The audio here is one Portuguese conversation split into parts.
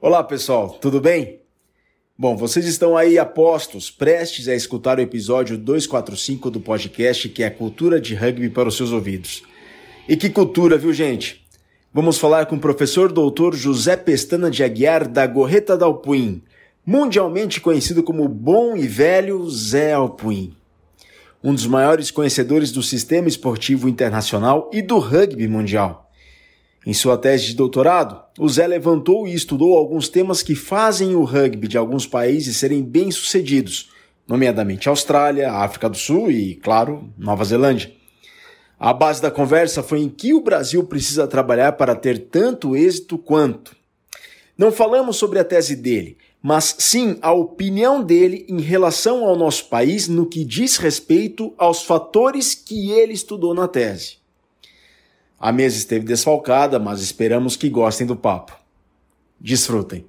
Olá pessoal, tudo bem? Bom, vocês estão aí apostos, prestes a escutar o episódio 245 do podcast que é Cultura de Rugby para os seus ouvidos. E que cultura, viu gente? Vamos falar com o professor doutor José Pestana de Aguiar da Gorreta da Alpuim, mundialmente conhecido como Bom e Velho Zé Alpuim. Um dos maiores conhecedores do sistema esportivo internacional e do rugby mundial. Em sua tese de doutorado, o Zé levantou e estudou alguns temas que fazem o rugby de alguns países serem bem-sucedidos, nomeadamente Austrália, África do Sul e, claro, Nova Zelândia. A base da conversa foi em que o Brasil precisa trabalhar para ter tanto êxito quanto. Não falamos sobre a tese dele, mas sim a opinião dele em relação ao nosso país no que diz respeito aos fatores que ele estudou na tese. A mesa esteve desfalcada, mas esperamos que gostem do papo. Desfrutem.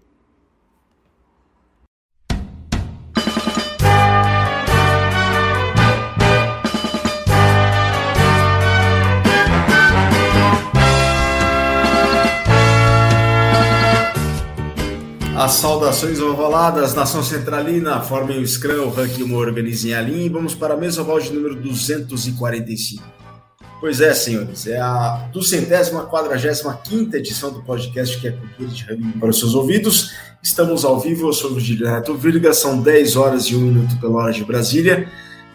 As saudações ovaladas, nação centralina, formem o Scrum, o Ranking uma organizem a linha e vamos para a mesa oval de número 245. Pois é, senhores, é a duzentésima, quadragésima quinta edição do podcast que é Cultura de Rugby para os seus ouvidos. Estamos ao vivo, eu sou o Neto Virga, são 10 horas e 1 minuto pela hora de Brasília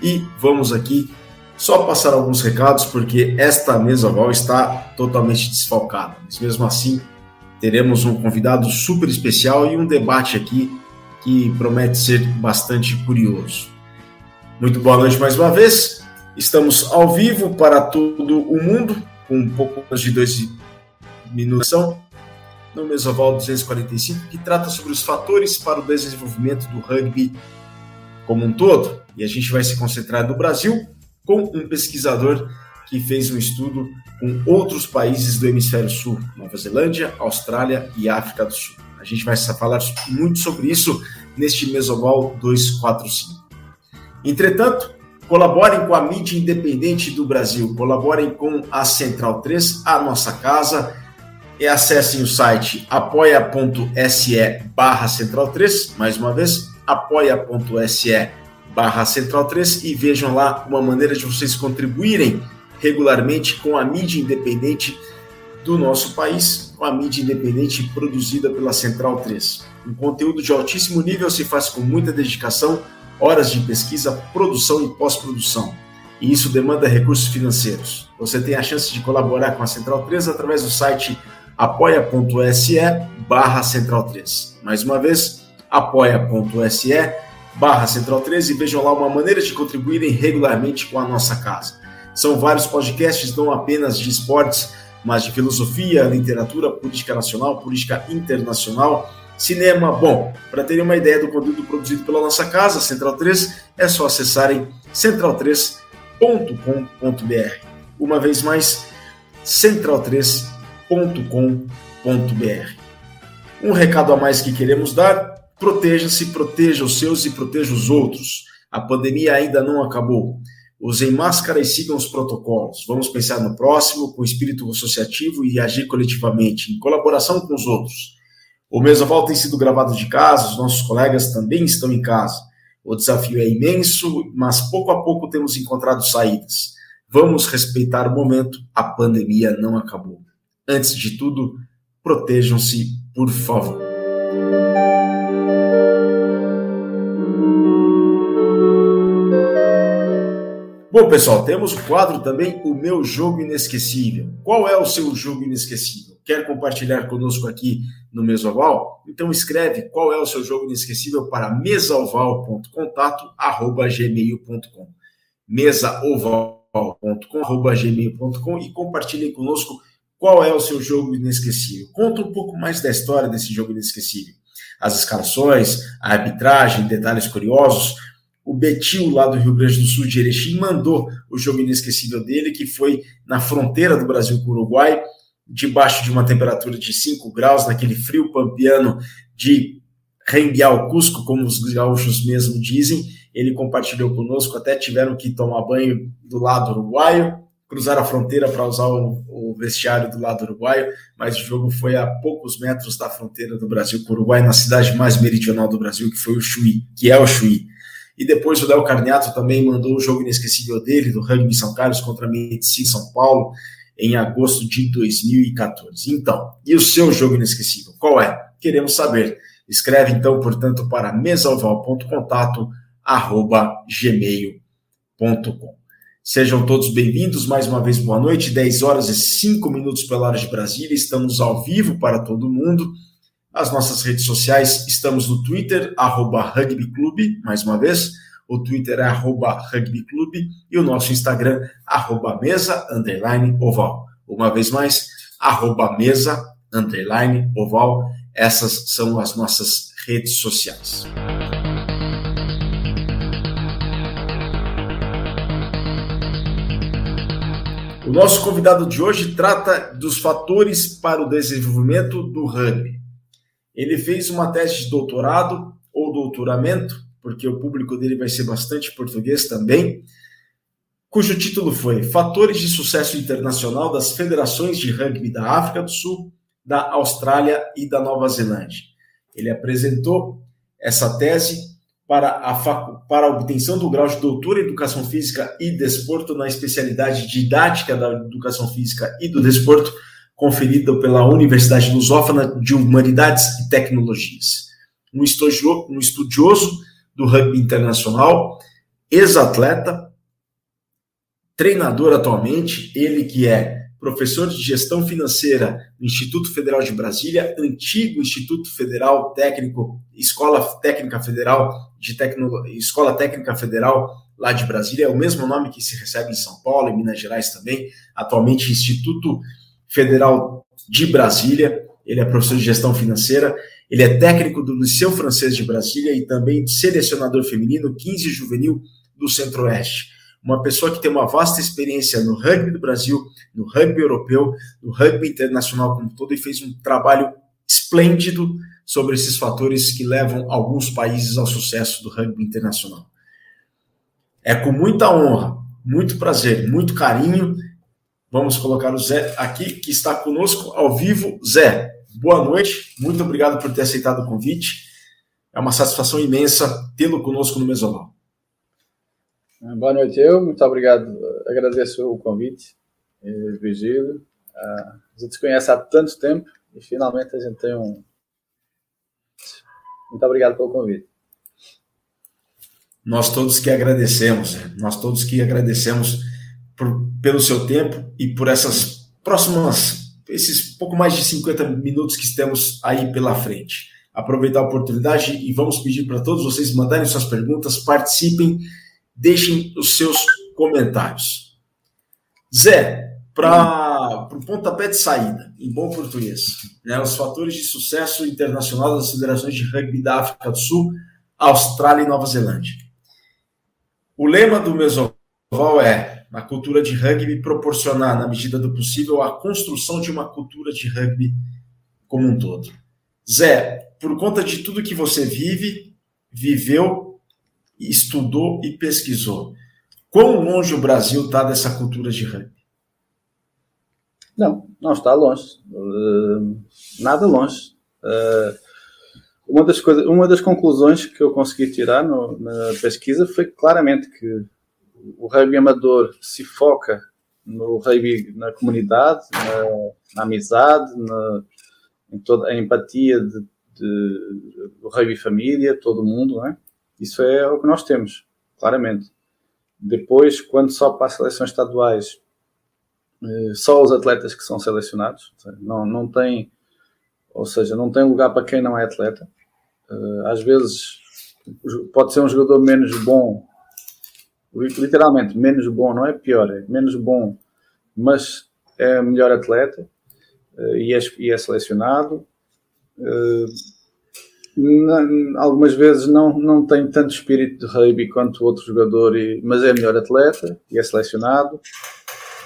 e vamos aqui só passar alguns recados porque esta mesa oval está totalmente desfalcada. Mas mesmo assim, teremos um convidado super especial e um debate aqui que promete ser bastante curioso. Muito boa noite mais uma vez. Estamos ao vivo para todo o mundo, com um pouco mais de dois minutos no Mesoval 245, que trata sobre os fatores para o desenvolvimento do rugby como um todo. E a gente vai se concentrar no Brasil com um pesquisador que fez um estudo com outros países do hemisfério sul, Nova Zelândia, Austrália e África do Sul. A gente vai falar muito sobre isso neste Mesoval 245. Entretanto, Colaborem com a mídia independente do Brasil, colaborem com a Central 3, a nossa casa, e acessem o site apoia.se barra Central 3, mais uma vez, apoia.se barra Central 3 e vejam lá uma maneira de vocês contribuírem regularmente com a mídia independente do nosso país, com a mídia independente produzida pela Central 3. Um conteúdo de altíssimo nível se faz com muita dedicação, horas de pesquisa, produção e pós-produção. E isso demanda recursos financeiros. Você tem a chance de colaborar com a Central 3 através do site apoia.se barra Central 3. Mais uma vez, apoia.se barra Central 3 e vejam lá uma maneira de contribuírem regularmente com a nossa casa. São vários podcasts, não apenas de esportes, mas de filosofia, literatura, política nacional, política internacional, cinema. Bom, para terem uma ideia do conteúdo produzido pela nossa casa, Central 3, é só acessarem central3.com.br. Uma vez mais, central3.com.br. Um recado a mais que queremos dar: proteja-se, proteja os seus e proteja os outros. A pandemia ainda não acabou. Usem máscara e sigam os protocolos. Vamos pensar no próximo com espírito associativo e agir coletivamente, em colaboração com os outros. O Mesoval tem sido gravado de casa, os nossos colegas também estão em casa. O desafio é imenso, mas pouco a pouco temos encontrado saídas. Vamos respeitar o momento, a pandemia não acabou. Antes de tudo, protejam-se, por favor. Bom, pessoal, temos o quadro também O Meu Jogo Inesquecível. Qual é o seu jogo inesquecível? Quer compartilhar conosco aqui no Mesoval? Então escreve qual é o seu jogo inesquecível para mesaoval.contato@gmail.com. mesaoval.com@gmail.com e compartilhe conosco qual é o seu jogo inesquecível. Conta um pouco mais da história desse jogo inesquecível. As escalações, a arbitragem, detalhes curiosos. O Betil, lá do Rio Grande do Sul, de Erechim, mandou o jogo inesquecível dele, que foi na fronteira do Brasil com o Uruguai, debaixo de uma temperatura de 5 graus, naquele frio pampiano de Rembial Cusco, como os gaúchos mesmo dizem. Ele compartilhou conosco, até tiveram que tomar banho do lado uruguaio, cruzar a fronteira para usar o, o, vestiário do lado uruguaio, mas o jogo foi a poucos metros da fronteira do Brasil com o Uruguai, na cidade mais meridional do Brasil, que foi o Chuí, que é o Chuí. E depois o Léo Carniato também mandou o jogo inesquecível dele, do rugby São Carlos contra a Medici São Paulo, em agosto de 2014. Então, e o seu jogo inesquecível? Qual é? Queremos saber. Escreve então, portanto, para mesaoval.contato@gmail.com. Sejam todos bem-vindos, mais uma vez boa noite, 10 horas e 5 minutos pela hora de Brasília, estamos ao vivo para todo mundo. As nossas redes sociais, estamos no Twitter, arroba mais uma vez, o Twitter é arroba rugbyclube e o nosso Instagram, arroba mesa, underline, oval. Uma vez mais, arroba mesa, underline, oval. Essas são as nossas redes sociais. O nosso convidado de hoje trata dos fatores para o desenvolvimento do rugby. Ele fez uma tese de doutorado ou doutoramento, porque o público dele vai ser bastante português também, cujo título foi Fatores de Sucesso Internacional das Federações de Rugby da África do Sul, da Austrália e da Nova Zelândia. Ele apresentou essa tese para a, para obtenção do grau de doutor em Educação Física e Desporto na especialidade didática da Educação Física e do Desporto, conferido pela Universidade Lusófona de Humanidades e Tecnologias. Um estudioso, um estudioso do rugby internacional, ex-atleta, treinador atualmente, ele que é professor de gestão financeira no Instituto Federal de Brasília, antigo Instituto Federal Técnico, Escola Técnica Federal de Tecnologia, Escola Técnica Federal lá de Brasília, é o mesmo nome que se recebe em São Paulo, em Minas Gerais também, atualmente Instituto Federal de Brasília, ele é professor de gestão financeira, ele é técnico do Liceu Francês de Brasília e também selecionador feminino 15 juvenil do Centro-Oeste uma pessoa que tem uma vasta experiência no rugby do Brasil, no rugby europeu, no rugby internacional como todo, e fez um trabalho esplêndido sobre esses fatores que levam alguns países ao sucesso do rugby internacional. É com muita honra, muito prazer, muito carinho. Vamos colocar o Zé aqui, que está conosco ao vivo. Zé, boa noite, muito obrigado por ter aceitado o convite. É uma satisfação imensa tê-lo conosco no Mesoval. Boa noite, eu. Muito obrigado. Agradeço o convite, eh, Virgílio. Ah, a gente se conhece há tanto tempo e finalmente a gente tem um. Muito obrigado pelo convite. Nós todos que agradecemos, nós todos que agradecemos por, pelo seu tempo e por essas próximas, esses pouco mais de 50 minutos que estamos aí pela frente. Aproveitar a oportunidade e vamos pedir para todos vocês mandarem suas perguntas, participem deixem os seus comentários. Zé, para o pontapé de saída, em bom português, né, os fatores de sucesso internacional das federações de rugby da África do Sul, Austrália e Nova Zelândia. O lema do Mesoval é: a cultura de rugby proporcionar, na medida do possível, a construção de uma cultura de rugby como um todo. Zé, por conta de tudo que você vive, viveu estudou e pesquisou. Quão longe o Brasil está dessa cultura de rugby? Não, não está longe. Uh, nada longe. Uh, uma, das coisas, uma das conclusões que eu consegui tirar no, na pesquisa foi claramente que o rugby amador se foca no rugby na comunidade, na, na amizade, na, em toda a empatia de, de, do rugby família, todo mundo, não é? Isso é o que nós temos, claramente. Depois, quando só para as seleções estaduais, eh, só os atletas que são selecionados, não, não tem, ou seja, não tem lugar para quem não é atleta. Eh, às vezes pode ser um jogador menos bom, literalmente menos bom, não é pior, é menos bom, mas é melhor atleta eh, e é, e é selecionado algumas vezes não, não tem tanto espírito de rugby quanto outro jogador, mas é melhor atleta e é selecionado.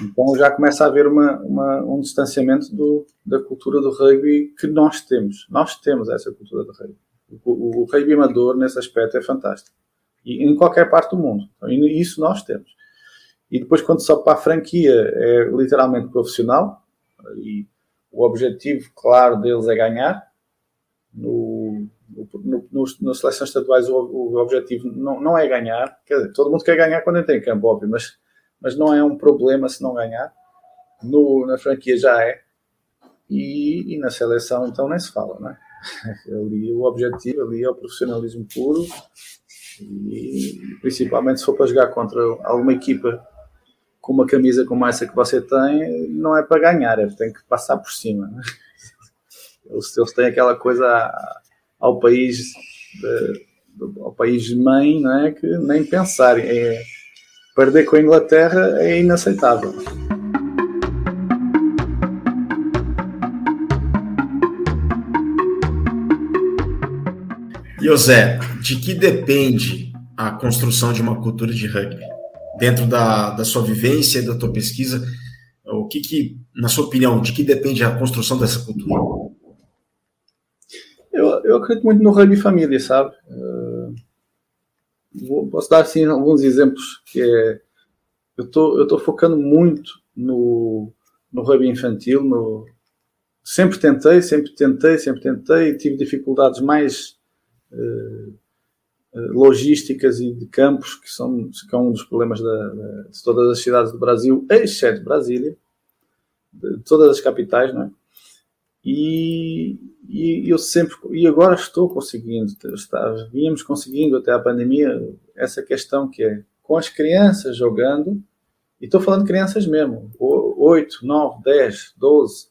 Então já começa a haver uma, uma, um distanciamento do, da cultura do rugby que nós temos. Nós temos essa cultura do rugby. O, o, o rugby amador, nesse aspecto, é fantástico. E em qualquer parte do mundo. Então, isso nós temos. E depois, quando sobe para a franquia, é literalmente profissional. E o objetivo, claro, deles é ganhar. No, no, no, nas seleções estaduais, o, o objetivo não, não é ganhar. Quer dizer, todo mundo quer ganhar quando entra em campo, óbvio, mas, mas não é um problema se não ganhar. No, na franquia já é. E, e na seleção, então, nem se fala, não é? Ali o objetivo ali é o profissionalismo puro e principalmente se for para jogar contra alguma equipa com uma camisa como essa que você tem, não é para ganhar, é tem que passar por cima. Eles, eles têm aquela coisa ao país ao país mãe, não é? Que nem pensar. É, perder com a Inglaterra é inaceitável. José, de que depende a construção de uma cultura de rugby? Dentro da, da sua vivência e da tua pesquisa, o que, que, na sua opinião, de que depende a construção dessa cultura? Eu, eu acredito muito no rugby família, sabe? Uh, vou, posso dar assim alguns exemplos que é, eu estou focando muito no, no rugby infantil, no, sempre tentei, sempre tentei, sempre tentei, tive dificuldades mais uh, logísticas e de campos, que são, que é um dos problemas da, de todas as cidades do Brasil, exceto Brasília, de todas as capitais, não é? E, e eu sempre, e agora estou conseguindo, está, vínhamos conseguindo até a pandemia essa questão que é com as crianças jogando, e estou falando crianças mesmo, 8, 9, 10, 12,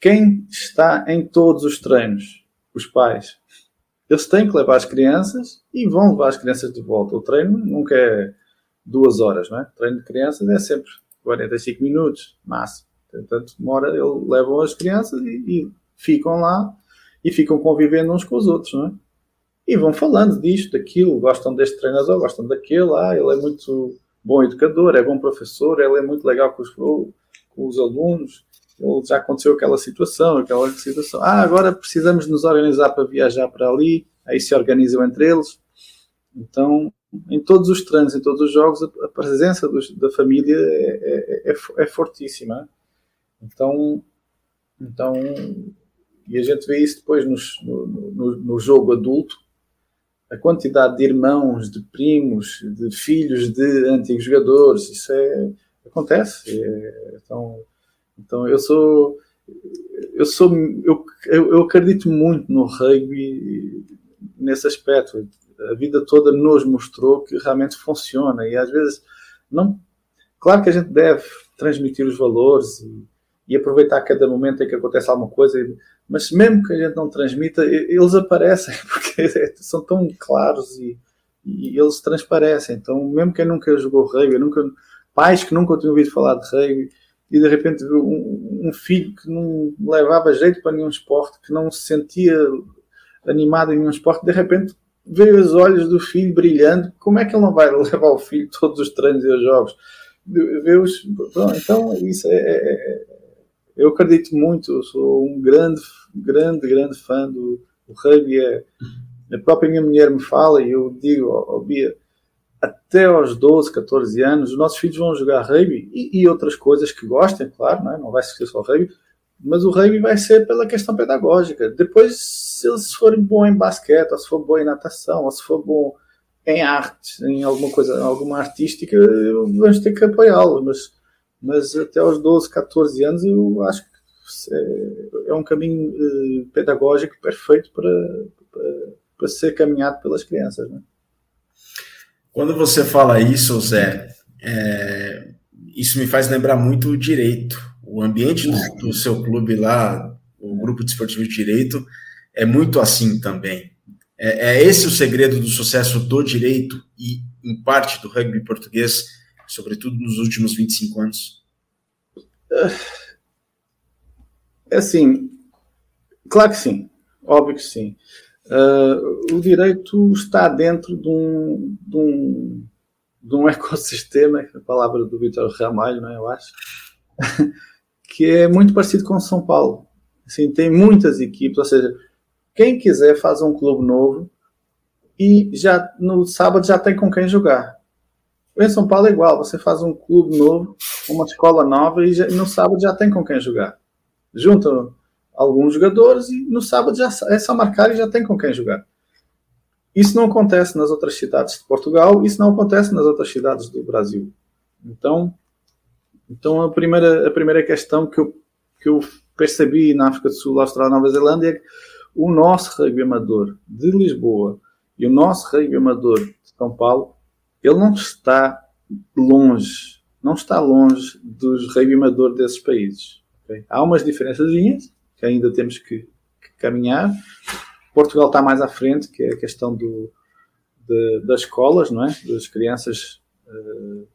quem está em todos os treinos? Os pais. Eles têm que levar as crianças e vão levar as crianças de volta. O treino nunca é duas horas, não é? O treino de crianças é sempre 45 minutos, máximo. Portanto, demora, eles levam as crianças e, e, ficam lá e ficam convivendo uns com os outros, não é? E vão falando disto, daquilo, gostam deste treinador, gostam daquele, ah, ele é muito bom educador, é bom professor, ele é muito legal com os, com os alunos, já aconteceu aquela situação, aquela situação. Ah, agora precisamos nos organizar para viajar para ali, aí se organizam entre eles. Então, em todos os treinos, em todos os jogos, a, presença dos, da família é, é, é, é fortíssima. Então, então, e a gente vê isso depois nos, no, no, no, jogo adulto, a quantidade de irmãos, de primos, de filhos de antigos jogadores, isso é, acontece. É, então, então eu sou eu sou eu, eu acredito muito no rugby nesse aspecto. A vida toda nos mostrou que realmente funciona e às vezes não. Claro que a gente deve transmitir os valores e, e aproveitar cada momento em que acontece alguma coisa, mas mesmo que a gente não transmita, eles aparecem porque são tão claros e, e eles transparecem. Então, mesmo quem nunca jogou rugby, nunca, pais que nunca tinham ouvido falar de rugby, e de repente um, um, filho que não levava jeito para nenhum esporte, que não se sentia animado em nenhum esporte, de repente vê os olhos do filho brilhando, como é que ele não vai levar o filho todos os treinos e os jogos? Vê os, então, isso é, é, é, eu acredito muito, eu sou um grande, grande, grande fã do, do rugby. É, a própria minha mulher me fala e eu digo, oh, Bia, até aos 12, 14 anos, os nossos filhos vão jogar rugby e, e outras coisas que gostem, claro, não, é? não vai ser só rugby, mas o rugby vai ser pela questão pedagógica. Depois, se eles forem bons em basquete, ou se for bom em natação, ou se for bom em arte, em alguma coisa, alguma artística, vamos ter que apoiá-los, mas, mas até aos 12, 14 anos eu acho que é, é um caminho eh, pedagógico perfeito para, para, para ser caminhado pelas crianças. Não é? Quando você fala isso, Zé, é, isso me faz lembrar muito o direito. O ambiente do, do, seu clube lá, o grupo de esportivo de direito, é muito assim também. É, é, esse o segredo do sucesso do direito e, em parte, do rugby português, sobretudo nos últimos 25 anos? É assim, claro que sim, óbvio que sim. Uh, o direito está dentro de um, de um, de um ecossistema, a palavra do Vitor Ramalho, não é, eu acho, que é muito parecido com São Paulo. Assim, tem muitas equipes, ou seja, quem quiser faz um clube novo e já no sábado já tem com quem jogar. Em São Paulo é igual, você faz um clube novo, uma escola nova e, já, no sábado já tem com quem jogar. Junta alguns jogadores e no sábado já é só marcar e já tem com quem jogar. Isso não acontece nas outras cidades de Portugal, isso não acontece nas outras cidades do Brasil. Então, então a primeira, a primeira questão que eu, que eu percebi na África do Sul, Austrália Nova Zelândia é que o nosso rugby amador de Lisboa e o nosso rugby amador de São Paulo, ele não está longe, não está longe dos rugby amador desses países. Okay? Há umas diferenças que ainda temos que, que, caminhar. Portugal está mais à frente, que é a questão do, de, das escolas, não é? Das crianças uh,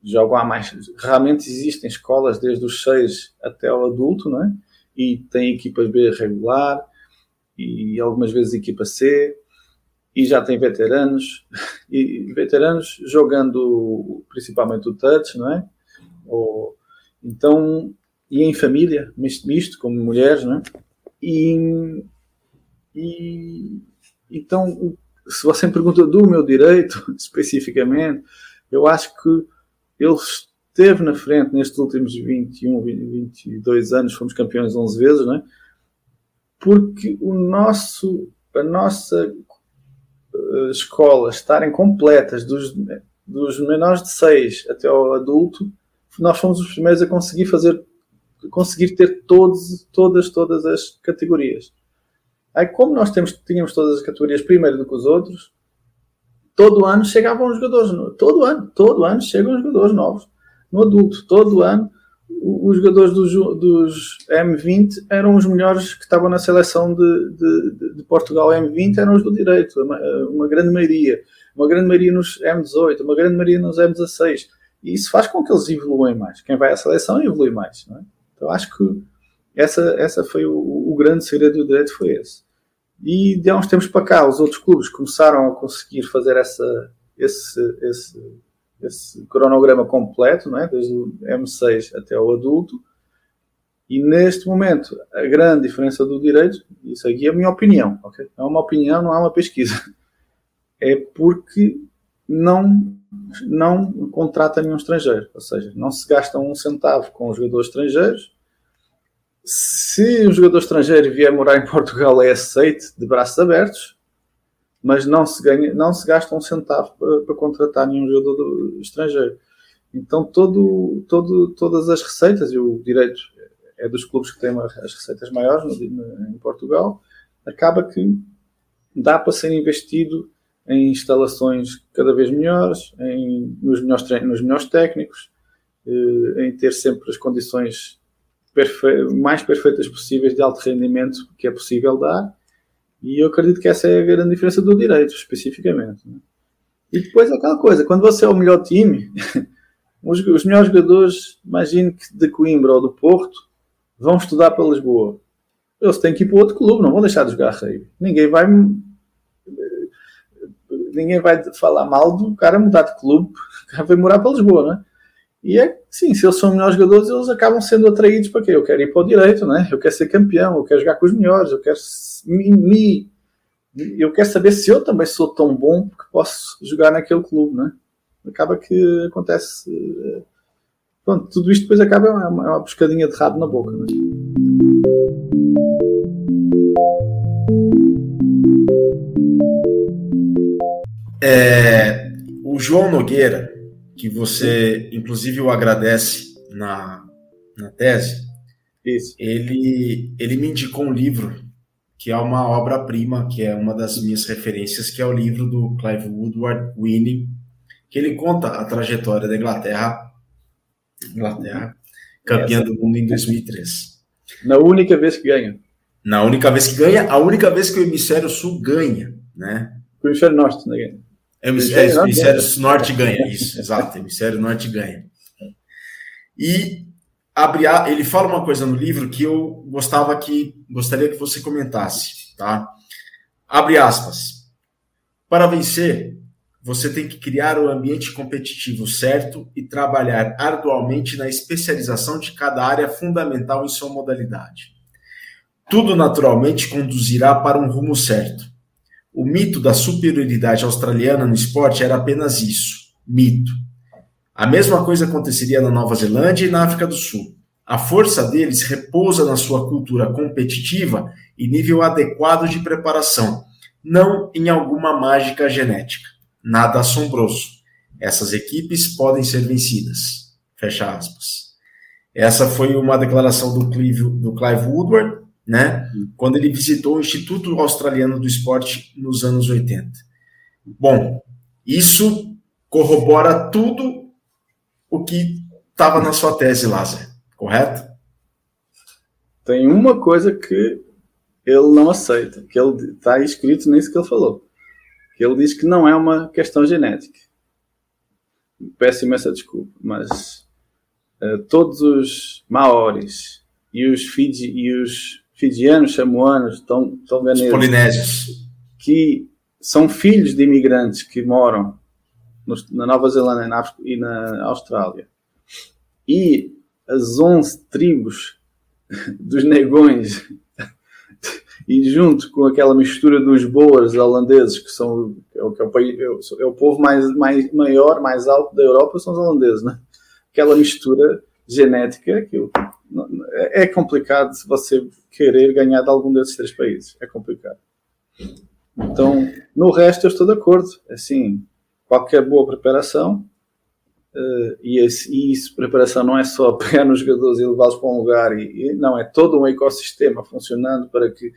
jogam há mais. Realmente existem escolas desde os 6 até o adulto, não é? E tem equipas B regular e algumas vezes equipa C e já tem veteranos e veteranos jogando principalmente o touch, não é? Ou, então e em família, misto, como mulheres, não é? E, e então se você me pergunta do meu direito especificamente, eu acho que ele esteve na frente nestes últimos 21, 22 anos, fomos campeões 11 vezes, não é? Porque o nosso, a nossa uh, escola estarem completas dos, dos menores de 6 até ao adulto, nós fomos os primeiros a conseguir fazer, conseguir ter todos, todas, todas as categorias. Aí, como nós temos, tínhamos todas as categorias primeiro do que os outros, todo ano chegavam jogadores, todo ano, todo ano chegam jogadores novos no adulto, todo ano os jogadores dos, dos, M20 eram os melhores que estavam na seleção de, de, de, Portugal. M20 eram os do direito, uma, uma, grande maioria, uma grande maioria nos M18, uma grande maioria nos M16 e isso faz com que eles evoluem mais. Quem vai à seleção evolui mais é? Então acho que essa, essa foi o, o grande segredo do direito foi esse e de há uns tempos para cá, os outros clubes começaram a conseguir fazer essa, esse, esse, esse cronograma completo, não é? desde o M6 até o adulto. E neste momento, a grande diferença do direito, isso aqui é a minha opinião, ok? É uma opinião, não é uma pesquisa. É porque não, não contrata nenhum estrangeiro. Ou seja, não se gasta um centavo com os jogadores estrangeiros se um jogador estrangeiro vier morar em Portugal, é aceite de braços abertos, mas não se, ganha, não se gasta um centavo para, para contratar nenhum jogador estrangeiro. Então, todo, todo, todas as receitas, e o direito é dos clubes que têm as receitas maiores no, em Portugal, acaba que dá para ser investido em instalações cada vez melhores, em, nos, melhores, nos melhores técnicos, eh, em ter sempre as condições perfe mais perfeitas possíveis de alto rendimento que é possível dar. E eu acredito que essa é a grande diferença do direito, especificamente. Né? E depois aquela coisa, quando você é o melhor time, os, os, melhores jogadores, imagine que de Coimbra ou do Porto, vão estudar para Lisboa. Eles têm que ir para outro clube, não vão deixar de jogar rei. Ninguém vai ninguém vai falar mal do cara mudar de clube, o cara vai morar para Lisboa, não é? E é sim, se eles são melhores jogadores, eles acabam sendo atraídos para quê? Eu quero ir para o direito, né? Eu quero ser campeão, eu quero jogar com os melhores, eu quero me, me eu quero saber se eu também sou tão bom que posso jogar naquele clube, né? Acaba que acontece. Eh, pronto, tudo isto depois acaba é uma, é uma pescadinha de rabo na boca. Né? É, o João Nogueira que você, inclusive, o agradece na, na tese, Isso. Ele, ele me indicou um livro que é uma obra-prima, que é uma das minhas referências, que é o livro do Clive Woodward, Winning, que ele conta a trajetória da Inglaterra, Inglaterra campeã do mundo em 2003. Na única vez que ganha. Na única vez que ganha, a única vez que o hemisfério sul ganha, né? O hemisfério norte não ganha. Hemisfério, é, hemisfério norte ganha, isso, exato, hemisfério norte ganha. E abre a, ele fala uma coisa no livro que eu gostava que gostaria que você comentasse, tá? Abre aspas. Para vencer, você tem que criar o ambiente competitivo certo e trabalhar arduamente na especialização de cada área fundamental em sua modalidade. Tudo naturalmente conduzirá para um rumo certo. O mito da superioridade australiana no esporte era apenas isso: Mito. A mesma coisa aconteceria na Nova Zelândia e na África do Sul. A força deles repousa na sua cultura competitiva e nível adequado de preparação, não em alguma mágica genética. Nada assombroso. Essas equipes podem ser vencidas. Fecha aspas. Essa foi uma declaração do Clive, do Clive Woodward, né, quando ele visitou o Instituto Australiano do Esporte nos anos 80. Bom, isso corrobora tudo o que estava na sua tese, Lázaro, correto? Tem uma coisa que ele não aceita, que ele está escrito nisso que ele falou. Que ele diz que não é uma questão genética. Peço imensa desculpa, mas uh, todos os maoris e os, Fiji, e os fijianos, samoanos, tonganeses, os polinésios, que são filhos de imigrantes que moram no, na Nova Zelândia na e na Austrália, e as 11 tribos dos negões e junto com aquela mistura dos boas holandeses, que são é o, que é o, é o povo mais, mais maior, mais alto da Europa, são os holandeses, né? Aquela mistura genética, aquilo. É, é complicado se você querer ganhar de algum desses três países. É complicado. Então, no resto eu estou de acordo. Assim, qualquer boa preparação, uh, e, esse, e isso, preparação não é só pegar nos jogadores e levá-los para um lugar, e, e, não, é todo um ecossistema funcionando para que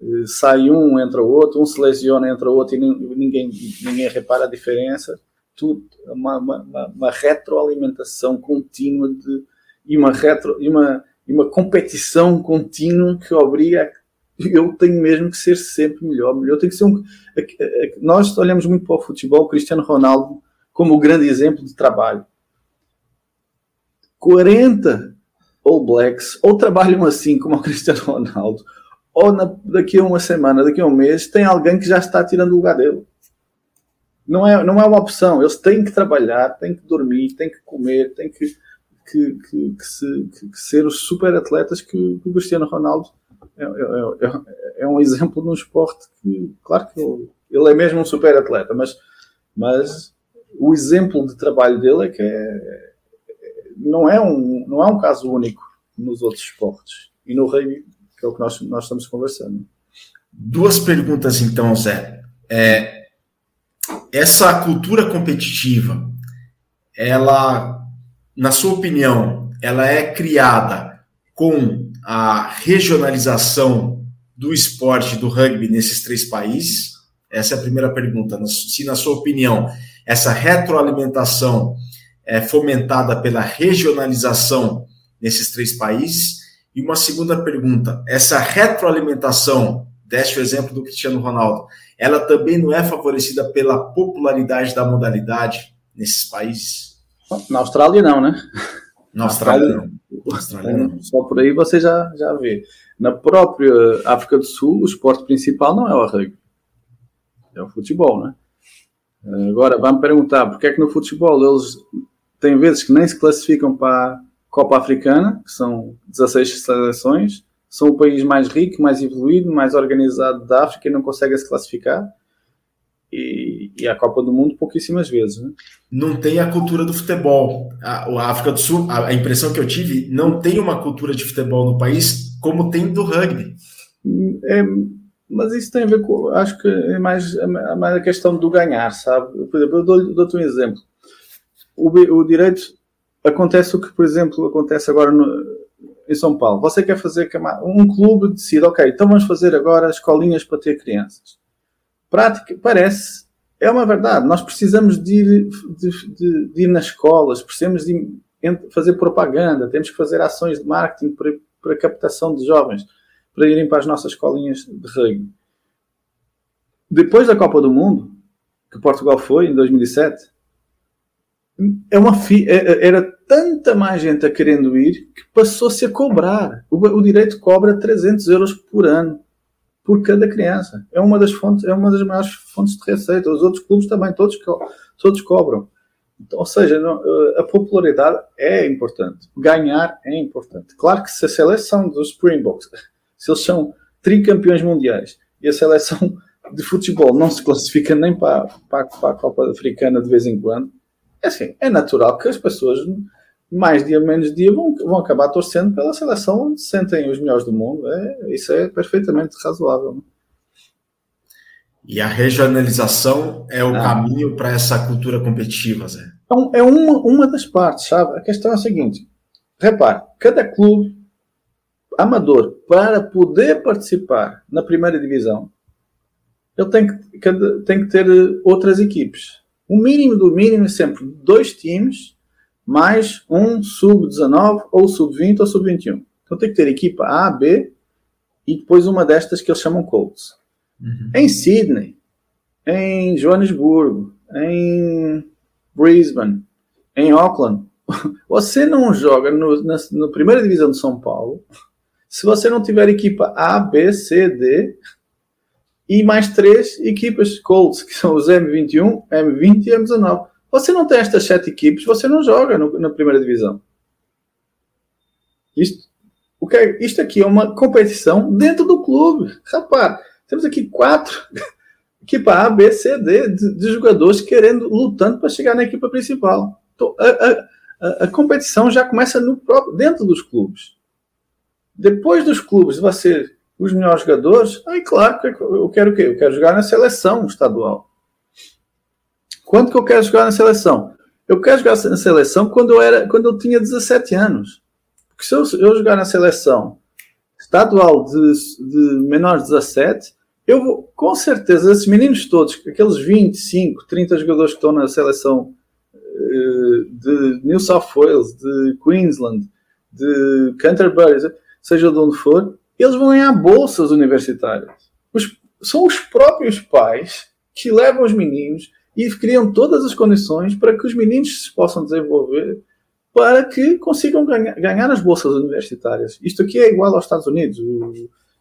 uh, sai um, entra o outro, um se lesiona, entra o outro, e ninguém, ninguém repara a diferença. Tudo, uma, uma, uma retroalimentação contínua de, e, uma retro, e, uma, e uma competição contínua que obriga eu tenho mesmo que ser sempre melhor. Eu tenho que ser um. Nós olhamos muito para o futebol, o Cristiano Ronaldo, como o grande exemplo de trabalho. 40 All Blacks ou trabalham assim como o Cristiano Ronaldo, ou na, daqui a uma semana, daqui a um mês, tem alguém que já está tirando o lugar dele. Não é, não é uma opção. Eles têm que trabalhar, têm que dormir, têm que comer, têm que, que, que, que, se, que ser os super atletas que, o Cristiano Ronaldo é, é, é, é, um exemplo de um esporte que, claro que ele, ele, é mesmo um super atleta, mas, mas o exemplo de trabalho dele é que é, não, é um, não é um caso único nos outros esportes. E no rugby, que é o que nós, nós estamos conversando. Duas perguntas então, Zé. É, essa cultura competitiva, ela, na sua opinião, ela é criada com a regionalização do esporte do rugby nesses três países? Essa é a primeira pergunta. Se, na sua opinião, essa retroalimentação é fomentada pela regionalização nesses três países? E uma segunda pergunta: essa retroalimentação, deste o exemplo do Cristiano Ronaldo, ela também não é favorecida pela popularidade da modalidade nesses países? Na Austrália, não, né? Na Austrália, não. Austrália, não. Só por aí você já, já vê. Na própria África do Sul, o esporte principal não é o rugby. É o futebol, né? Agora, vamos perguntar, porque é que no futebol eles têm vezes que nem se classificam para a Copa Africana, que são 16 seleções, são o país mais rico, mais evoluído, mais organizado da África e não conseguem se classificar e, a Copa do Mundo pouquíssimas vezes. Né? Não tem a cultura do futebol. A, a África do Sul, a, a, impressão que eu tive, não tem uma cultura de futebol no país como tem do rugby. É, mas isso tem a ver com, acho que é mais, é mais a questão do ganhar, sabe? Por exemplo, eu dou-te dou um exemplo. O, o, direito acontece o que, por exemplo, acontece agora no, em São Paulo. Você quer fazer um clube decide, ok, então vamos fazer agora escolinhas para ter crianças prática, parece, é uma verdade. Nós precisamos de ir, de, de, de ir nas escolas, precisamos de fazer propaganda, temos que fazer ações de marketing para, para captação de jovens, para irem para as nossas escolinhas de rugby. Depois da Copa do Mundo, que Portugal foi em 2007, é uma é, é, era tanta mais gente a querendo ir que passou-se a cobrar. O, o direito cobra 300 euros por ano por cada criança. É uma das fontes, é uma das maiores fontes de receita. Os outros clubes também, todos, todos cobram. Então, ou seja, eh, a popularidade é importante. Ganhar é importante. Claro que se a seleção dos Springboks, se eles são tricampeões mundiais e a seleção de futebol não se classifica nem para, para, para a Copa Africana de vez em quando, é assim, é natural que as pessoas, mais dia menos dia, vão, vão acabar torcendo pela seleção onde se sentem os melhores do mundo. É, isso é perfeitamente razoável. Né? E a regionalização é o ah. caminho para essa cultura competitiva, Zé? Então, é uma, uma das partes, sabe? A questão é a seguinte: repare, cada clube amador, para poder participar na primeira divisão, ele tem que, tem que ter outras equipes. O mínimo do mínimo é sempre dois times, mais um sub-19, ou sub-20 ou sub-21. Então tem que ter equipa A, B e depois uma destas que eles chamam Colts. Uhum. Em Sydney, em Joanesburgo, em Brisbane, em Auckland, você não joga no, na, na, primeira divisão de São Paulo se você não tiver equipa A, B, C, D e mais três equipas Colts, que são os M21, M20 e M19. Você não tem estas sete equipes, você não joga no, na primeira divisão. Isto, o que é, isto aqui é uma competição dentro do clube. Rapaz, temos aqui quatro equipa A, B, C, D de, de jogadores querendo, lutando para chegar na equipa principal. Então, a, a, a, competição já começa no próprio, dentro dos clubes. Depois dos clubes, vai ser os melhores jogadores. Aí, claro, eu quero o quê? Eu quero jogar na seleção estadual. Quanto que eu quero jogar na seleção? Eu quero jogar na seleção quando eu, era, quando eu tinha 17 anos. Porque se eu, eu jogar na seleção estadual de, de menores de 17, eu vou, com certeza, esses meninos todos, aqueles 25, 30 jogadores que estão na seleção uh, de New South Wales, de Queensland, de Canterbury, seja de onde for, eles vão ganhar bolsas universitárias. Os, são os próprios pais que levam os meninos e criam todas as condições para que os meninos se possam desenvolver para que consigam ganhar, ganhar as bolsas universitárias. Isto aqui é igual aos Estados Unidos.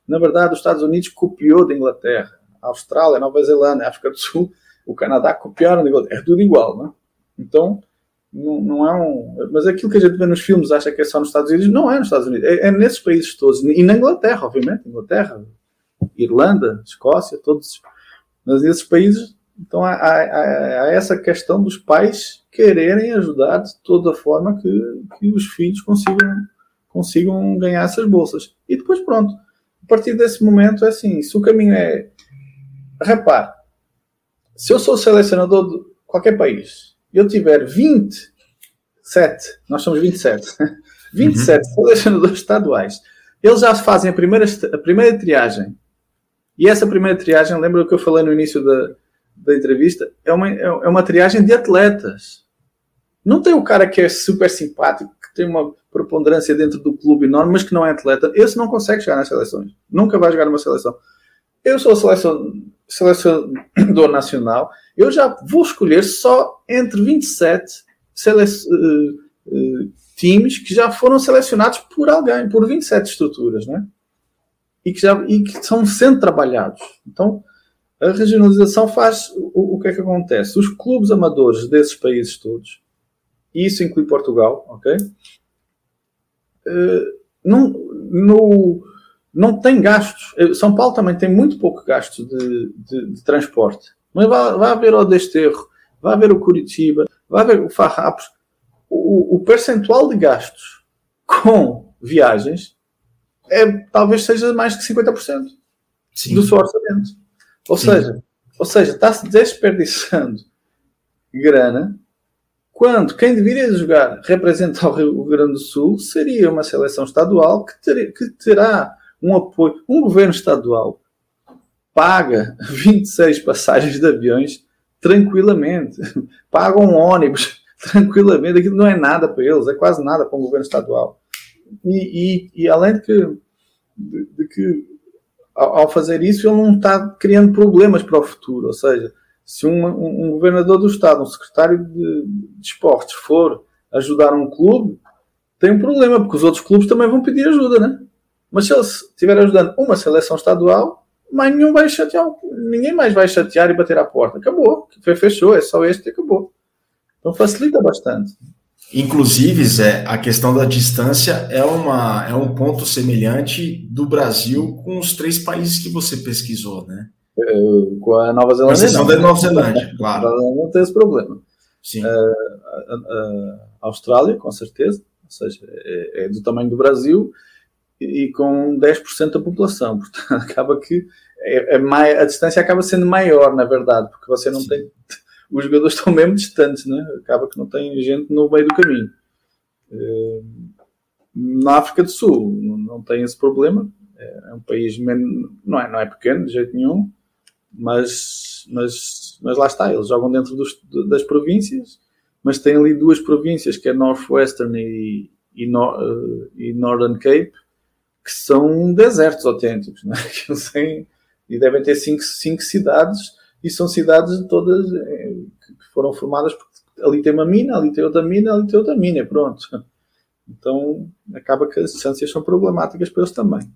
Na verdade, os Estados Unidos copiou da Inglaterra. A Austrália, Nova Zelândia, a África do Sul, o Canadá copiaram da Inglaterra. É tudo igual, não é? Então, não, não, é um. Mas aquilo que a gente vê nos filmes acha que é só nos Estados Unidos, não é nos Estados Unidos, é, é nesses países todos. E na Inglaterra, obviamente, Inglaterra, Irlanda, Escócia, todos. Mas nesses países, então há, há, há, essa questão dos pais quererem ajudar de toda forma que, que os filhos consigam, consigam ganhar essas bolsas. E depois, pronto. A partir desse momento, é assim: se o caminho é. Repare, se eu sou selecionador de qualquer país eu tiver 27, nós somos 27, 27 uhum. selecionadores estaduais, eles já fazem a primeira, a primeira triagem. E essa primeira triagem, lembra o que eu falei no início da, da entrevista? É uma, é uma triagem de atletas. Não tem o cara que é super simpático, que tem uma preponderância dentro do clube enorme, mas que não é atleta. Esse não consegue chegar nas seleções. Nunca vai jogar numa seleção. Eu sou selecionador nacional eu já vou escolher só entre 27 sele uh, uh, times que já foram selecionados por alguém, por 27 estruturas, né? E que, já, e que são sendo trabalhados. Então, a regionalização faz o, o que é que acontece? Os clubes amadores desses países todos, e isso inclui Portugal, ok? Uh, não, no, não tem gastos. São Paulo também tem muito pouco gasto de, de, de transporte. Mas vai, vai haver o Desterro, vai haver o Curitiba, vai haver o Farrapos. O, o percentual de gastos com viagens é, talvez seja mais que 50% Sim. do seu orçamento. Ou Sim. seja, ou seja, está-se desperdiçando grana quando quem deveria jogar representar o Rio Grande do Sul seria uma seleção estadual que, ter, que terá um apoio, um governo estadual paga 26 passagens de aviões tranquilamente, paga um ônibus tranquilamente, aquilo não é nada para eles, é quase nada para um governo estadual. E, e, e além de que, de, de que ao, fazer isso, ele não está criando problemas para o futuro, ou seja, se um, um, um governador do Estado, um secretário de, de esportes for ajudar um clube, tem um problema, porque os outros clubes também vão pedir ajuda, né? Mas se ele estiver ajudando uma seleção estadual, mas nenhum vai chatear, ninguém mais vai chatear e bater a porta. Acabou, fechou, é só este e acabou. Então facilita bastante. Inclusive, Zé, a questão da distância é, uma, é um ponto semelhante do Brasil com os três países que você pesquisou, né? É, com a Nova Zelândia. A exceção da Nova Zelândia, claro. Não tem esse problema. a, a, a, Austrália, com certeza, ou seja, é, é do tamanho do Brasil e, e com 10% da população. Portanto, acaba que é, é mais, a distância acaba sendo maior, na verdade, porque você não Sim. tem. Os jogadores estão mesmo distantes, né? acaba que não tem gente no meio do caminho. Eh, na África do Sul não tem esse problema, é um país não é, não é pequeno de jeito nenhum, mas, mas, mas lá está, eles jogam dentro dos, das províncias, mas tem ali duas províncias, que é Northwestern e, e, no, uh, e Northern Cape, que são desertos autênticos, né? e devem ter cinco, cinco cidades, e são cidades todas é, que foram formadas porque ali tem uma mina, ali tem outra mina, ali tem outra mina, pronto. Então acaba que as distâncias são problemáticas para eles também.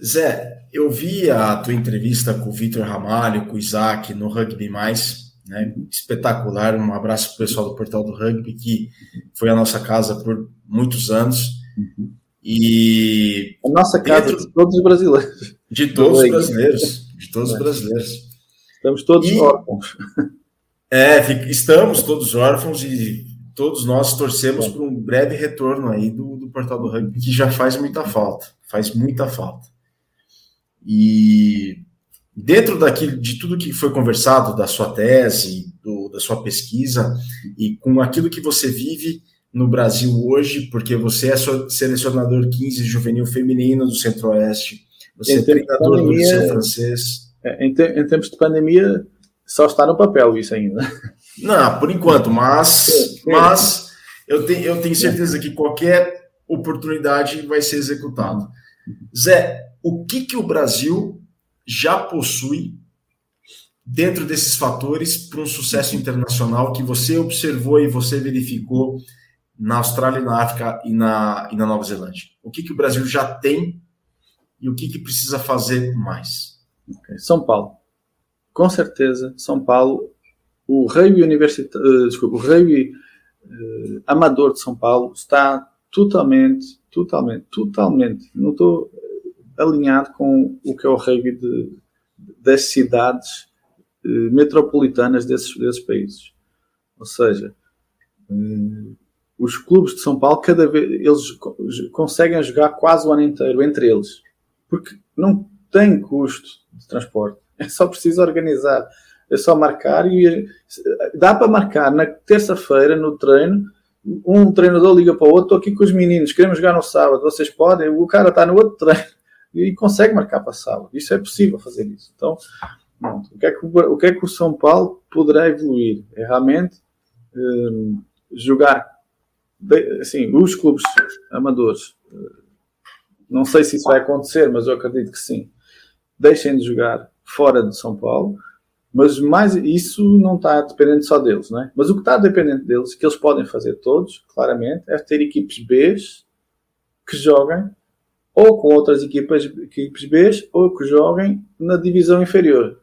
Zé, eu vi a tua entrevista com o Vitor Ramalho, com o Isaac no Rugby Mais, né? Espetacular. Um abraço para o pessoal do Portal do Rugby, que foi a nossa casa por muitos anos. Uhum. E. A nossa casa dentro... de todos os brasileiros. De todos os brasileiros. De todos os é. brasileiros. Estamos todos e... órfãos. É, estamos todos órfãos e todos nós torcemos por um breve retorno aí do, do Portal do Rugby, que já faz muita falta. Faz muita falta. E dentro daquilo, de tudo que foi conversado, da sua tese, do, da sua pesquisa, e com aquilo que você vive no Brasil hoje, porque você é selecionador 15 juvenil feminino do Centro-Oeste, você é treinador do Liceu Francês. É, em, em tempos de pandemia, só está no papel isso ainda. Não, por enquanto, mas, mas eu, tenho, eu tenho certeza que qualquer oportunidade vai ser executada. Zé, o que, que o Brasil já possui dentro desses fatores para um sucesso internacional que você observou e você verificou na Austrália, na África e na, e na Nova Zelândia? O que, que o Brasil já tem e o que, que precisa fazer mais? São Paulo. Com certeza, São Paulo, o rugby universitário, uh, desculpa, o rugby uh, amador de São Paulo está totalmente, totalmente, totalmente, não estou alinhado com o que é o rugby de, das cidades eh, metropolitanas desses, desses países. Ou seja, eh, os clubes de São Paulo, cada vez eles conseguem jogar quase o ano inteiro entre eles, porque não tem custo de transporte, é só preciso organizar, é só marcar e dá para marcar na terça-feira no treino. Um treinador liga para o outro, estou aqui com os meninos, queremos jogar no sábado, vocês podem? O cara está no outro treino e consegue marcar para sala. Isso é possível fazer isso. Então, o, que é que, o que é que o São Paulo poderá evoluir? É realmente um, jogar assim, os clubes amadores. Não sei se isso vai acontecer, mas eu acredito que sim. Deixem de jogar fora de São Paulo, mas mais isso não está dependente só deles, não é? Mas o que está dependente deles, que eles podem fazer todos, claramente, é ter equipes B que joguem ou com outras equipas, equipes B ou que joguem na divisão inferior.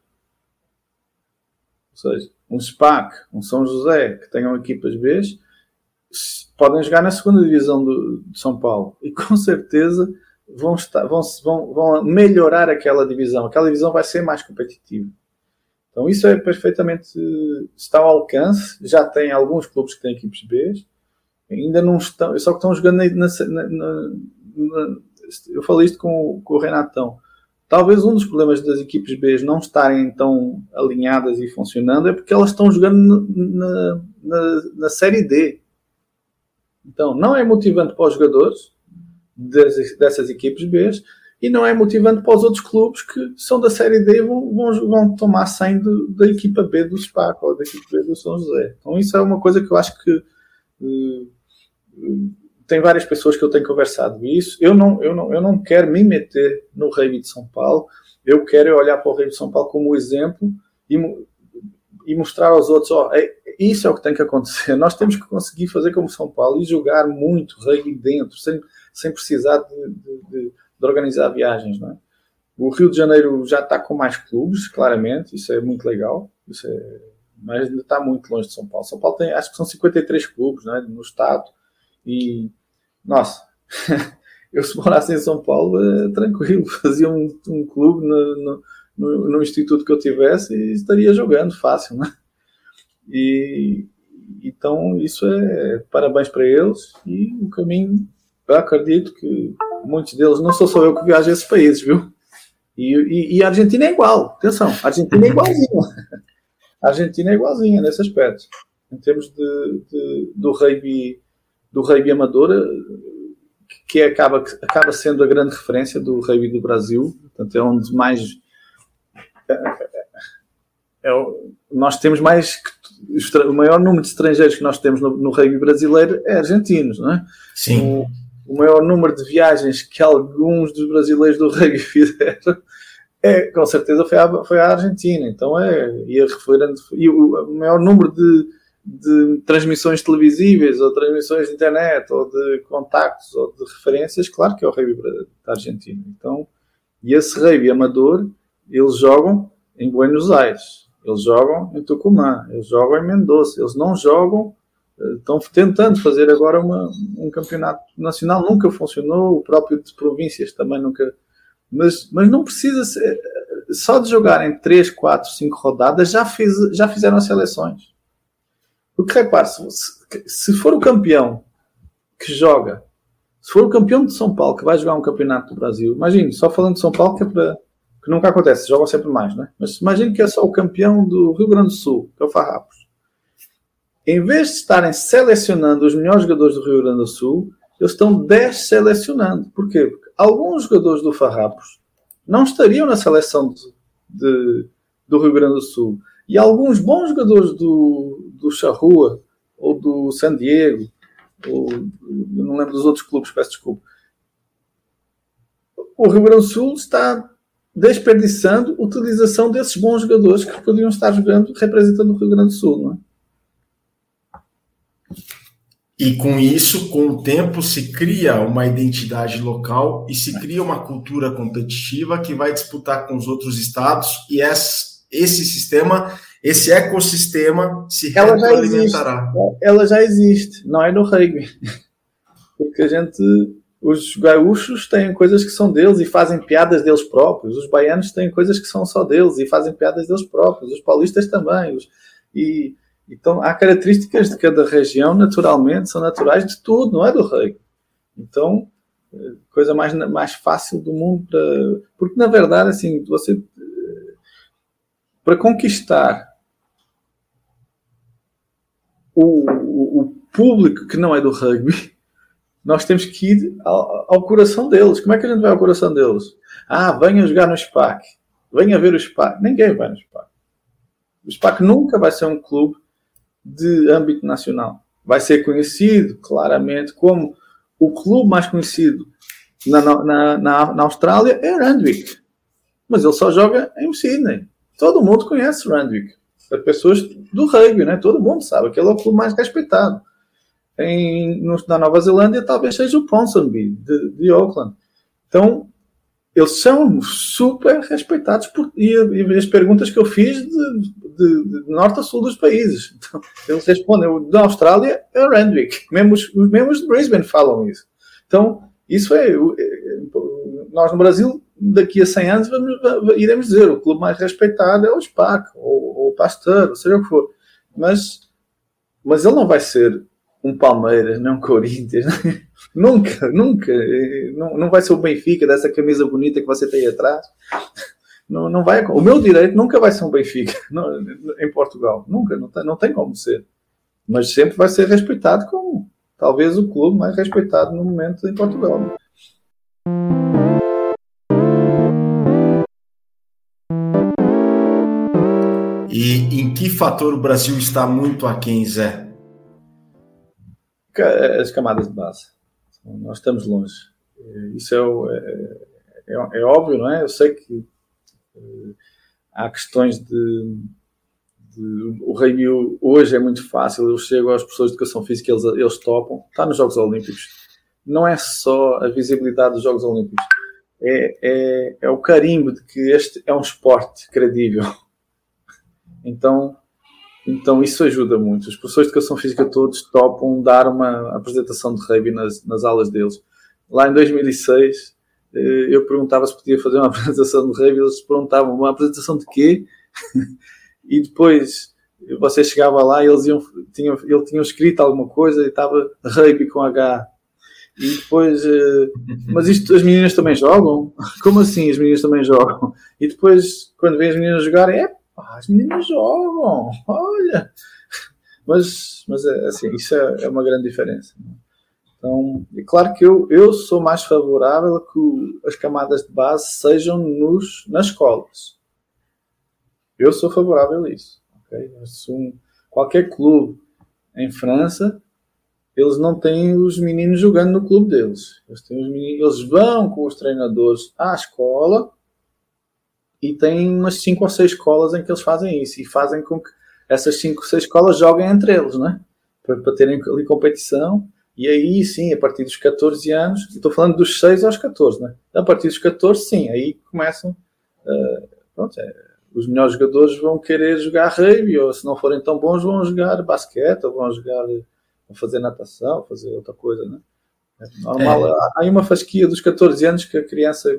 Ou seja, um SPAC, um São José, que tenham equipas B, podem jogar na segunda divisão do, de São Paulo e com certeza vão, estar, vão, vão, vão melhorar aquela divisão. Aquela divisão vai ser mais competitiva. Então isso é perfeitamente está ao alcance. Já tem alguns clubes que têm equipes B, ainda não estão, só que estão jogando na, na, na, eu falei isto com, com o Renatão. Talvez um dos problemas das equipes B não estarem tão alinhadas e funcionando é porque elas estão jogando na, na, na Série D. Então, não é motivante para os jogadores dessas, dessas equipes B e não é motivante para os outros clubes que são da Série D e vão, vão, vão tomar 100 do, da equipa B do SPAC ou da equipa B do São José. Então, isso é uma coisa que eu acho que. Uh, tem várias pessoas que eu tenho conversado isso. Eu não, eu não, eu não quero me meter no rugby de São Paulo. Eu quero olhar para o rugby de São Paulo como exemplo e, e mostrar aos outros, ó, é, isso é o que tem que acontecer. Nós temos que conseguir fazer como São Paulo e jogar muito rugby dentro, sem, sem precisar de, de, de, organizar viagens, não é? O Rio de Janeiro já está com mais clubes, claramente, isso é muito legal, isso é, mas ainda está muito longe de São Paulo. São Paulo tem, acho que são 53 clubes né, no estado, e nossa, eu se morasse em São Paulo, é, tranquilo, fazia um, um clube no, no, no, no, instituto que eu tivesse e estaria jogando fácil, né? E então isso é parabéns para eles e o caminho, eu acredito que muitos deles, não sou só eu que viajo a esses países, viu? E, e, e, a Argentina é igual, atenção, a Argentina é igualzinha. A Argentina é igualzinha nesse aspecto. Em termos de, de do rugby do rugby amador, que acaba, acaba sendo a grande referência do rugby do Brasil, portanto é onde mais é, é, nós temos mais o maior número de estrangeiros que nós temos no, no rugby brasileiro é argentinos, não é? Sim. O, o maior número de viagens que alguns dos brasileiros do rugby fizeram é, com certeza foi a, foi a Argentina. Então é, e, a referente, e o, o maior número de, de transmissões televisíveis ou transmissões de internet ou de contactos ou de referências, claro que é o rugby da Argentina. Então, e esse rugby amador, eles jogam em Buenos Aires, eles jogam em Tucumã, eles jogam em Mendoza, eles não jogam estão tentando fazer agora uma, um campeonato nacional, nunca funcionou, o próprio de províncias também nunca. Mas, mas não precisa ser. Só de jogarem 3, 4, 5 rodadas já, fiz, já fizeram as seleções. Porque repare, se, se for o campeão que joga, se for o campeão de São Paulo que vai jogar um campeonato do Brasil, imagine, só falando de São Paulo, que, é para, que nunca acontece, jogam sempre mais, né? Mas imagine que é só o campeão do Rio Grande do Sul, que é o Farrapos em vez de estarem selecionando os melhores jogadores do Rio Grande do Sul, eles estão desselecionando. Porquê? Porque alguns jogadores do Farrapos não estariam na seleção de, de, do Rio Grande do Sul. E alguns bons jogadores do, do Charrua ou do San Diego, ou, não lembro dos outros clubes, peço desculpa. O Rio Grande do Sul está desperdiçando utilização desses bons jogadores que poderiam estar jogando representando o Rio Grande do Sul, não é? E com isso, com o tempo, se cria uma identidade local e se cria uma cultura competitiva que vai disputar com os outros estados e esse sistema, esse ecossistema se ela já alimentará. Ela já existe, não é no rugby. Porque a gente, os gaúchos têm coisas que são deles e fazem piadas deles próprios. Os baianos têm coisas que são só deles e fazem piadas deles próprios. Os paulistas também. Os, e então, há características de cada região, naturalmente, são naturais de tudo, não é do rei. Então, eh, coisa mais, mais fácil do mundo para. Porque, na verdade, assim, você. Eh, para conquistar o, o, público que não é do rugby, nós temos que ir ao, ao, coração deles. Como é que a gente vai ao coração deles? Ah, venha jogar no SPAC. Venha ver o SPAC. Ninguém vai no SPAC. O SPAC nunca vai ser um clube de âmbito nacional. Vai ser conhecido claramente como o clube mais conhecido na, na, na, na Austrália é Randwick. Mas ele só joga em Sydney. Todo mundo conhece Randwick. As pessoas do rugby, né? Todo mundo sabe que ele é o clube mais respeitado. Em, no, na Nova Zelândia talvez seja o Ponsonby, de, de Auckland. Então, eles são super respeitados por, e, e, as perguntas que eu fiz de, de, de, norte a sul dos países. Então, eles respondem, da Austrália é Randwick, mesmo os, mesmos de Brisbane falam isso. Então, isso é, é, nós no Brasil, daqui a 100 anos, vamos, iremos dizer, o clube mais respeitado é o SPAC, ou, ou o Pasteur, ou seja o que for. Mas, mas ele não vai ser um Palmeiras, um Corinthians, nunca, nunca. Não, não vai ser o Benfica dessa camisa bonita que você tem atrás. Não, não vai, o meu direito nunca vai ser um Benfica não, em Portugal. Nunca, não tem, não tem como ser. Mas sempre vai ser respeitado como talvez o clube mais respeitado no momento em Portugal. E em que fator o Brasil está muito aquém, Zé? As camadas de base. Nós estamos longe. Isso é, é, é, é óbvio, não é? Eu sei que uh, há questões de, de, O review hoje é muito fácil. Eu chego às pessoas de educação física, eles, eles topam. Está nos Jogos Olímpicos. Não é só a visibilidade dos Jogos Olímpicos. É, é, é o carimbo de que este é um esporte credível. Então, então isso ajuda muito. Os professores de educação física todos topam dar uma apresentação de rugby nas, nas aulas deles. Lá em 2006 eh, eu perguntava se podia fazer uma apresentação de rugby, eles perguntavam uma apresentação de quê? e depois você chegava lá e eles iam, tinham, ele escrito alguma coisa e estava rugby com H. E depois, uh, mas isto as meninas também jogam? Como assim as meninas também jogam? E depois, quando vem as meninas jogarem, é as meninas jogam, olha. Mas, mas é, assim, isso é, é uma grande diferença. Então, é claro que eu, eu sou mais favorável a que as camadas de base sejam nos, nas escolas. Eu sou favorável a isso. Okay? Um, qualquer clube em França, eles não têm os meninos jogando no clube deles. Eles, têm os meninos, eles vão com os treinadores à escola e têm umas 5 ou 6 escolas em que eles fazem isso e fazem com que essas 5 ou 6 escolas joguem entre eles, né? Para, para terem ali competição. E aí sim, a partir dos 14 anos, estou falando dos 6 aos 14, né? A partir dos 14, sim, aí começam. Uh, pronto, é, os melhores jogadores vão querer jogar rugby, ou se não forem tão bons, vão jogar basquete, ou vão jogar, vão fazer natação, fazer outra coisa, né? É normal, é. há uma fasquia dos 14 anos que a criança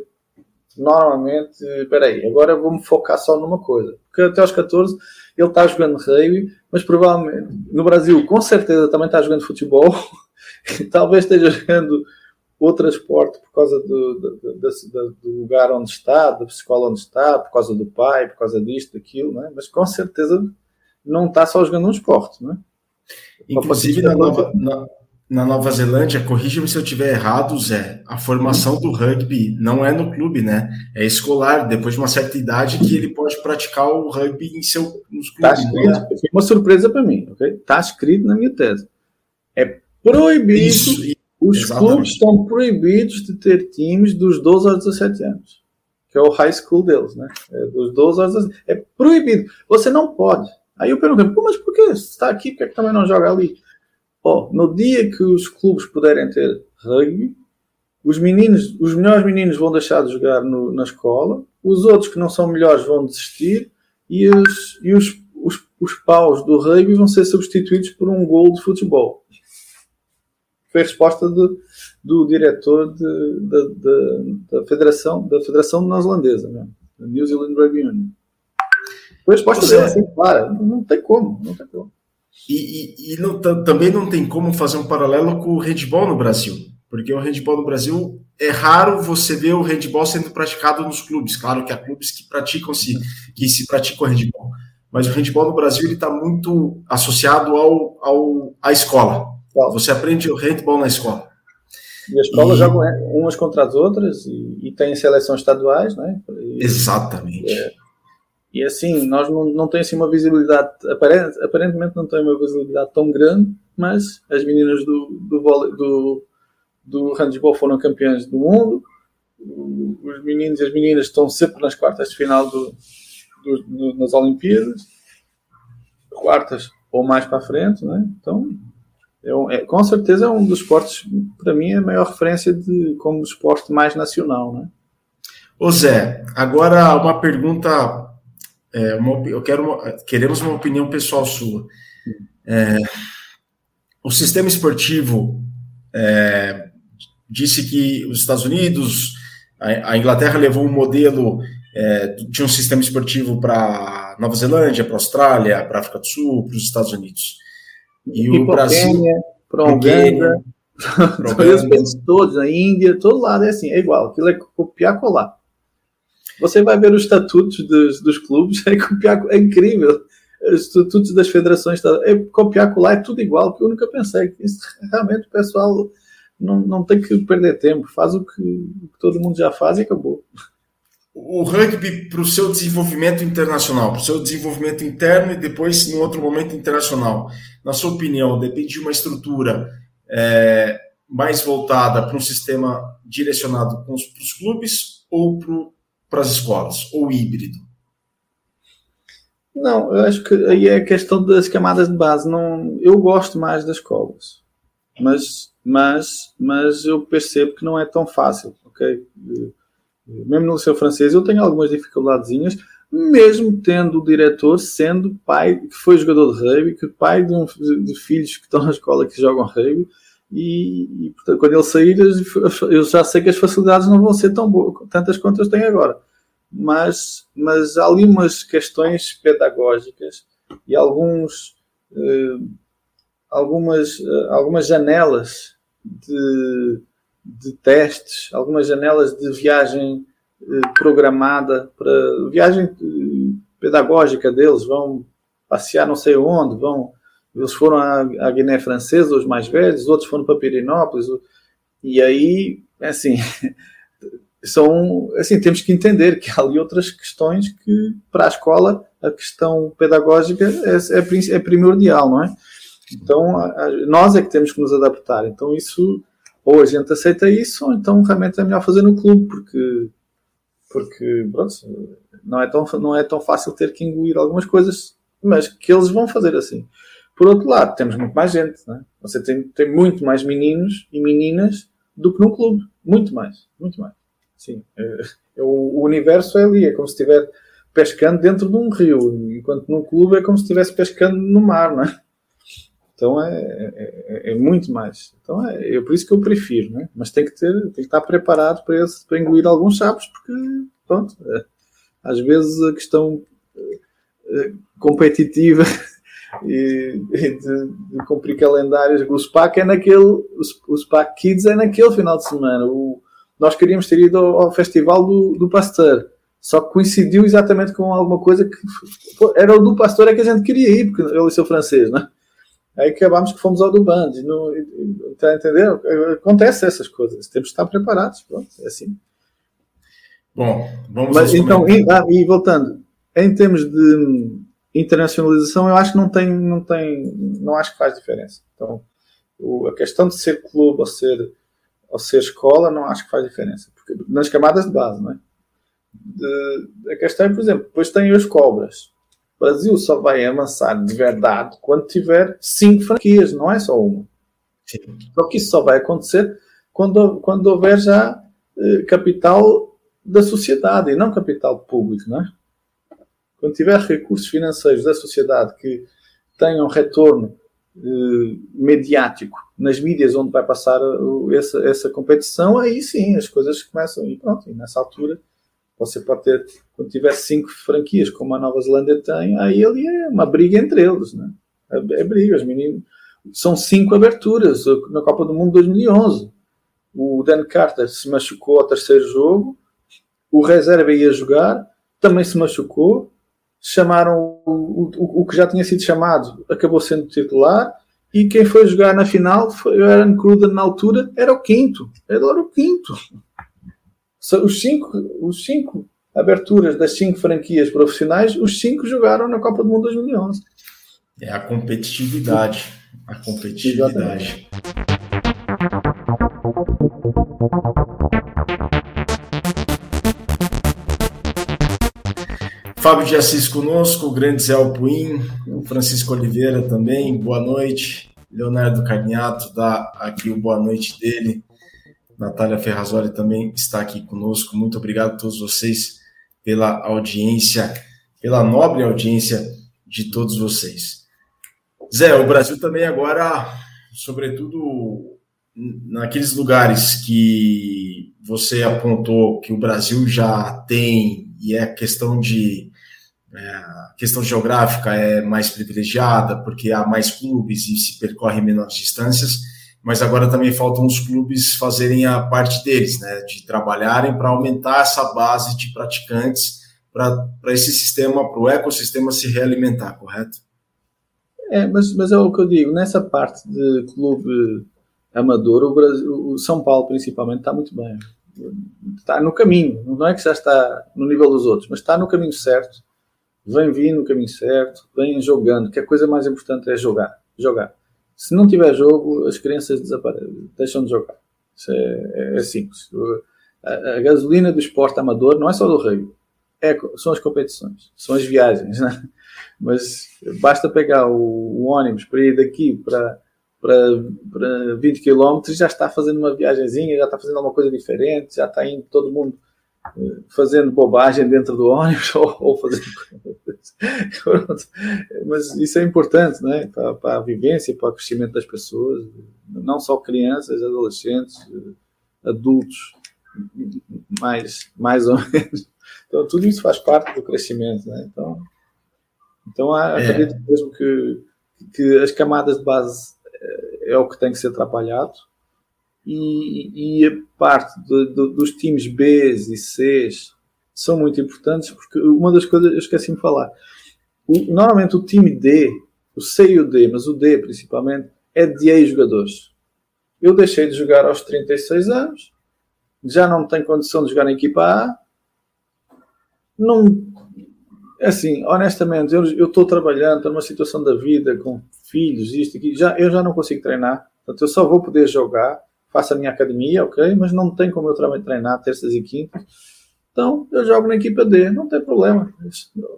normalmente, espera aí, agora vou-me focar só numa coisa, porque até aos 14 ele está jogando rugby, mas provavelmente no Brasil com certeza também está jogando futebol, talvez esteja jogando outro esporte por causa do, do, do, do, lugar onde está, da escola onde está, por causa do pai, por causa disto, daquilo, não é? mas com certeza não está só jogando um esporte. Não é? Inclusive na Nova, na, na Nova Zelândia, corrija-me se eu estiver errado, Zé, a formação do rugby não é no clube, né? É escolar, depois de uma certa idade que ele pode praticar o rugby em seu, nos clubes. Tá escrito, né? uma surpresa para mim, ok? Está escrito na minha tese. É proibido Isso, os Exatamente. clubes estão proibidos de ter times dos 12 aos 17 anos, que é o high school deles, né? É dos 12 aos 17. É proibido. Você não pode. Aí eu pergunto, mas por que? Se está aqui, por que, é que também não joga ali? Oh, no dia que os clubes puderem ter rugby, os meninos, os melhores meninos vão deixar de jogar no, na escola, os outros que não são melhores vão desistir e os, e os, os, os paus do rugby vão ser substituídos por um gol de futebol foi a resposta de, do diretor de, de, de, da Federação da Federação Neozelandesa, né? New Zealand Rugby Union. Foi a resposta dele, assim, clara. Não, tem como, não tem como. E, e, e não, também não tem como fazer um paralelo com o handball no Brasil, porque o handball no Brasil é raro você ver o handball sendo praticado nos clubes. Claro que há clubes que praticam se que se praticam handball, mas o handball no Brasil ele está muito associado ao, ao à escola. Você aprende o handball na escola. E as escolas e... jogam umas contra as outras e, e têm seleções estaduais, não é? E, Exatamente. É, e assim, nós não, não temos assim uma visibilidade, aparentemente não tem uma visibilidade tão grande, mas as meninas do, do, do, do handball foram campeãs do mundo, os meninos e as meninas estão sempre nas quartas de final do, do, do nas Olimpíadas, quartas ou mais para frente, não é? Então, é, é, com certeza é um dos esportes, para mim, é a maior referência de como esporte mais nacional, né? Ô Zé, agora uma pergunta, é, uma, eu quero uma, queremos uma opinião pessoal sua. É, o sistema esportivo é, disse que os Estados Unidos, a, a Inglaterra levou um modelo, é, tinha um sistema esportivo para Nova Zelândia, para Austrália, para África do Sul, para os Estados Unidos. E o Brasil. Para Uganda, os países todos, a Índia, todo lado é assim, é igual. Aquilo é copiar, colar. Você vai ver os estatutos dos, dos clubes, é copiar, é incrível. Os estatutos das federações, é copiar, colar, é tudo igual. Que eu nunca pensei. Isso, realmente o pessoal não, não tem que perder tempo, faz o que, o que todo mundo já faz e acabou o rugby para o seu desenvolvimento internacional, para o seu desenvolvimento interno e depois, em outro momento, internacional? Na sua opinião, depende de uma estrutura é, mais voltada para um sistema direcionado para os clubes ou para as escolas, ou híbrido? Não, eu acho que aí é a questão das camadas de base. Não, eu gosto mais das escolas, mas, mas, mas eu percebo que não é tão fácil, ok? mesmo no seu francês, eu tenho algumas dificuldadezinhas, mesmo tendo o diretor sendo pai, que foi jogador de rugby, que pai de, um, de filhos que estão na escola que jogam rugby, e, e portanto, quando ele sair, eu já sei que as facilidades não vão ser tão boas, tantas quanto as têm agora. Mas, mas há ali umas questões pedagógicas e alguns, uh, algumas, uh, algumas janelas de, de testes, algumas janelas de viagem programada para viagem pedagógica deles, vão passear não sei onde, vão eles foram à, Guiné Francesa, os mais velhos, outros foram para Pirinópolis, e aí, assim, são, assim, temos que entender que há ali outras questões que, para a escola, a questão pedagógica é, é, é primordial, não é? Então, nós é que temos que nos adaptar. Então, isso, ou a gente aceita isso, ou então realmente é melhor fazer no clube, porque, porque pronto, não, é tão, não é tão fácil ter que engolir algumas coisas, mas que eles vão fazer assim. Por outro lado, temos muito mais gente, não é? Você tem, tem muito mais meninos e meninas do que no clube. Muito mais, muito mais. Sim. É, é, o, o, universo é ali, é como se estiver pescando dentro de um rio, enquanto no clube é como se estivesse pescando no mar, não é? Então é, é, é, é muito mais. Então é, é por isso que eu prefiro, né? Mas tem que ter, tem que estar preparado para, esse, para engolir alguns sapos, porque pronto, é, às vezes a questão é, competitiva e, e de, de, cumprir calendários. O SPAC é naquele, o, SPAC Kids é naquele final de semana. O, nós queríamos ter ido ao, ao festival do, do Pasteur, só que coincidiu exatamente com alguma coisa que era o do Pasteur é que a gente queria ir, porque ele é seu francês, né? Aí acabámos que fomos ao do Band. Está a entender? Acontece essas coisas. Temos que estar preparados. Pronto, é assim. Bom, vamos Mas, então, e, ah, e voltando, em termos de internacionalização eu acho que não tem, não tem, não acho que faz diferença. Então, o, a questão de ser clube ou ser, ou ser escola não acho que faz diferença. Porque, nas camadas de base, não é? De, a questão é, por exemplo, depois tem os cobras. O Brasil só vai avançar de verdade quando tiver cinco franquias, não é só uma. Sim. Só que isso só vai acontecer quando, quando houver já eh, capital da sociedade e não capital público, não é? Quando tiver recursos financeiros da sociedade que tenham retorno eh, mediático nas mídias onde vai passar uh, essa, essa competição, aí sim as coisas começam e pronto, e nessa altura você pode ter, quando tiver cinco franquias como a Nova Zelândia tem, aí ali é uma briga entre eles, né? é, é briga, os meninos são cinco aberturas na Copa do Mundo 2011 o Dan Carter se machucou ao terceiro jogo o reserva ia jogar também se machucou chamaram o, o, o, que já tinha sido chamado, acabou sendo titular, e quem foi jogar na final foi o Aaron Cruden na altura, era o quinto. Ele era o quinto. Os cinco, os cinco aberturas das cinco franquias profissionais, os cinco jogaram na Copa do Mundo 2011. É a competitividade. A competitividade. Exatamente. Fábio de Assis conosco, o grande Zé Alpuim, o Francisco Oliveira também, boa noite. Leonardo Carniato dá aqui o boa noite dele. Natália Ferrazoli também está aqui conosco. Muito obrigado a todos vocês pela audiência, pela nobre audiência de todos vocês. Zé, o Brasil também agora, sobretudo naqueles lugares que você apontou que o Brasil já tem e é questão de é, a questão geográfica é mais privilegiada, porque há mais clubes e se percorre menores distâncias, mas agora também faltam os clubes fazerem a parte deles, né, de trabalharem para aumentar essa base de praticantes para esse sistema, para o ecossistema se realimentar, correto? É, mas, mas é o que eu digo, nessa parte de clube amador, o, Brasil, o São Paulo principalmente está muito bem. Está no caminho, não é que já está no nível dos outros, mas está no caminho certo vem vindo no caminho certo, vem jogando, que a coisa mais importante é jogar. Jogar. Se não tiver jogo, as crianças deixam de jogar. Isso é, é, é simples. A, a, gasolina do esporte amador não é só do Rio, é, são as competições, são as viagens, né? Mas basta pegar o, o ônibus para ir daqui para, para, para 20 km, já está fazendo uma viagemzinha, já está fazendo alguma coisa diferente, já está indo todo mundo fazendo bobagem dentro do ônibus ou, ou fazendo. Mas isso é importante né? para, para a vivência, para o crescimento das pessoas, não só crianças, adolescentes, adultos, mais, mais ou menos. Então, tudo isso faz parte do crescimento. Né? Então, Então é. acredito mesmo que, que as camadas de base é, é o que tem que ser atrapalhado e, e a parte de, de, dos times B e C são muito importantes porque uma das coisas eu esqueci de falar o, normalmente o time D o C e o D, mas o D principalmente é de ex-jogadores. Eu deixei de jogar aos 36 anos já não tenho condição de jogar na equipa A não assim, honestamente, eu estou trabalhando, estou numa situação da vida com filhos, isto aqui, já, eu já não consigo treinar, portanto eu só vou poder jogar, faço a minha academia, ok, mas não tem como eu treinar terças e quintas, então eu jogo na equipa D, não tem problema,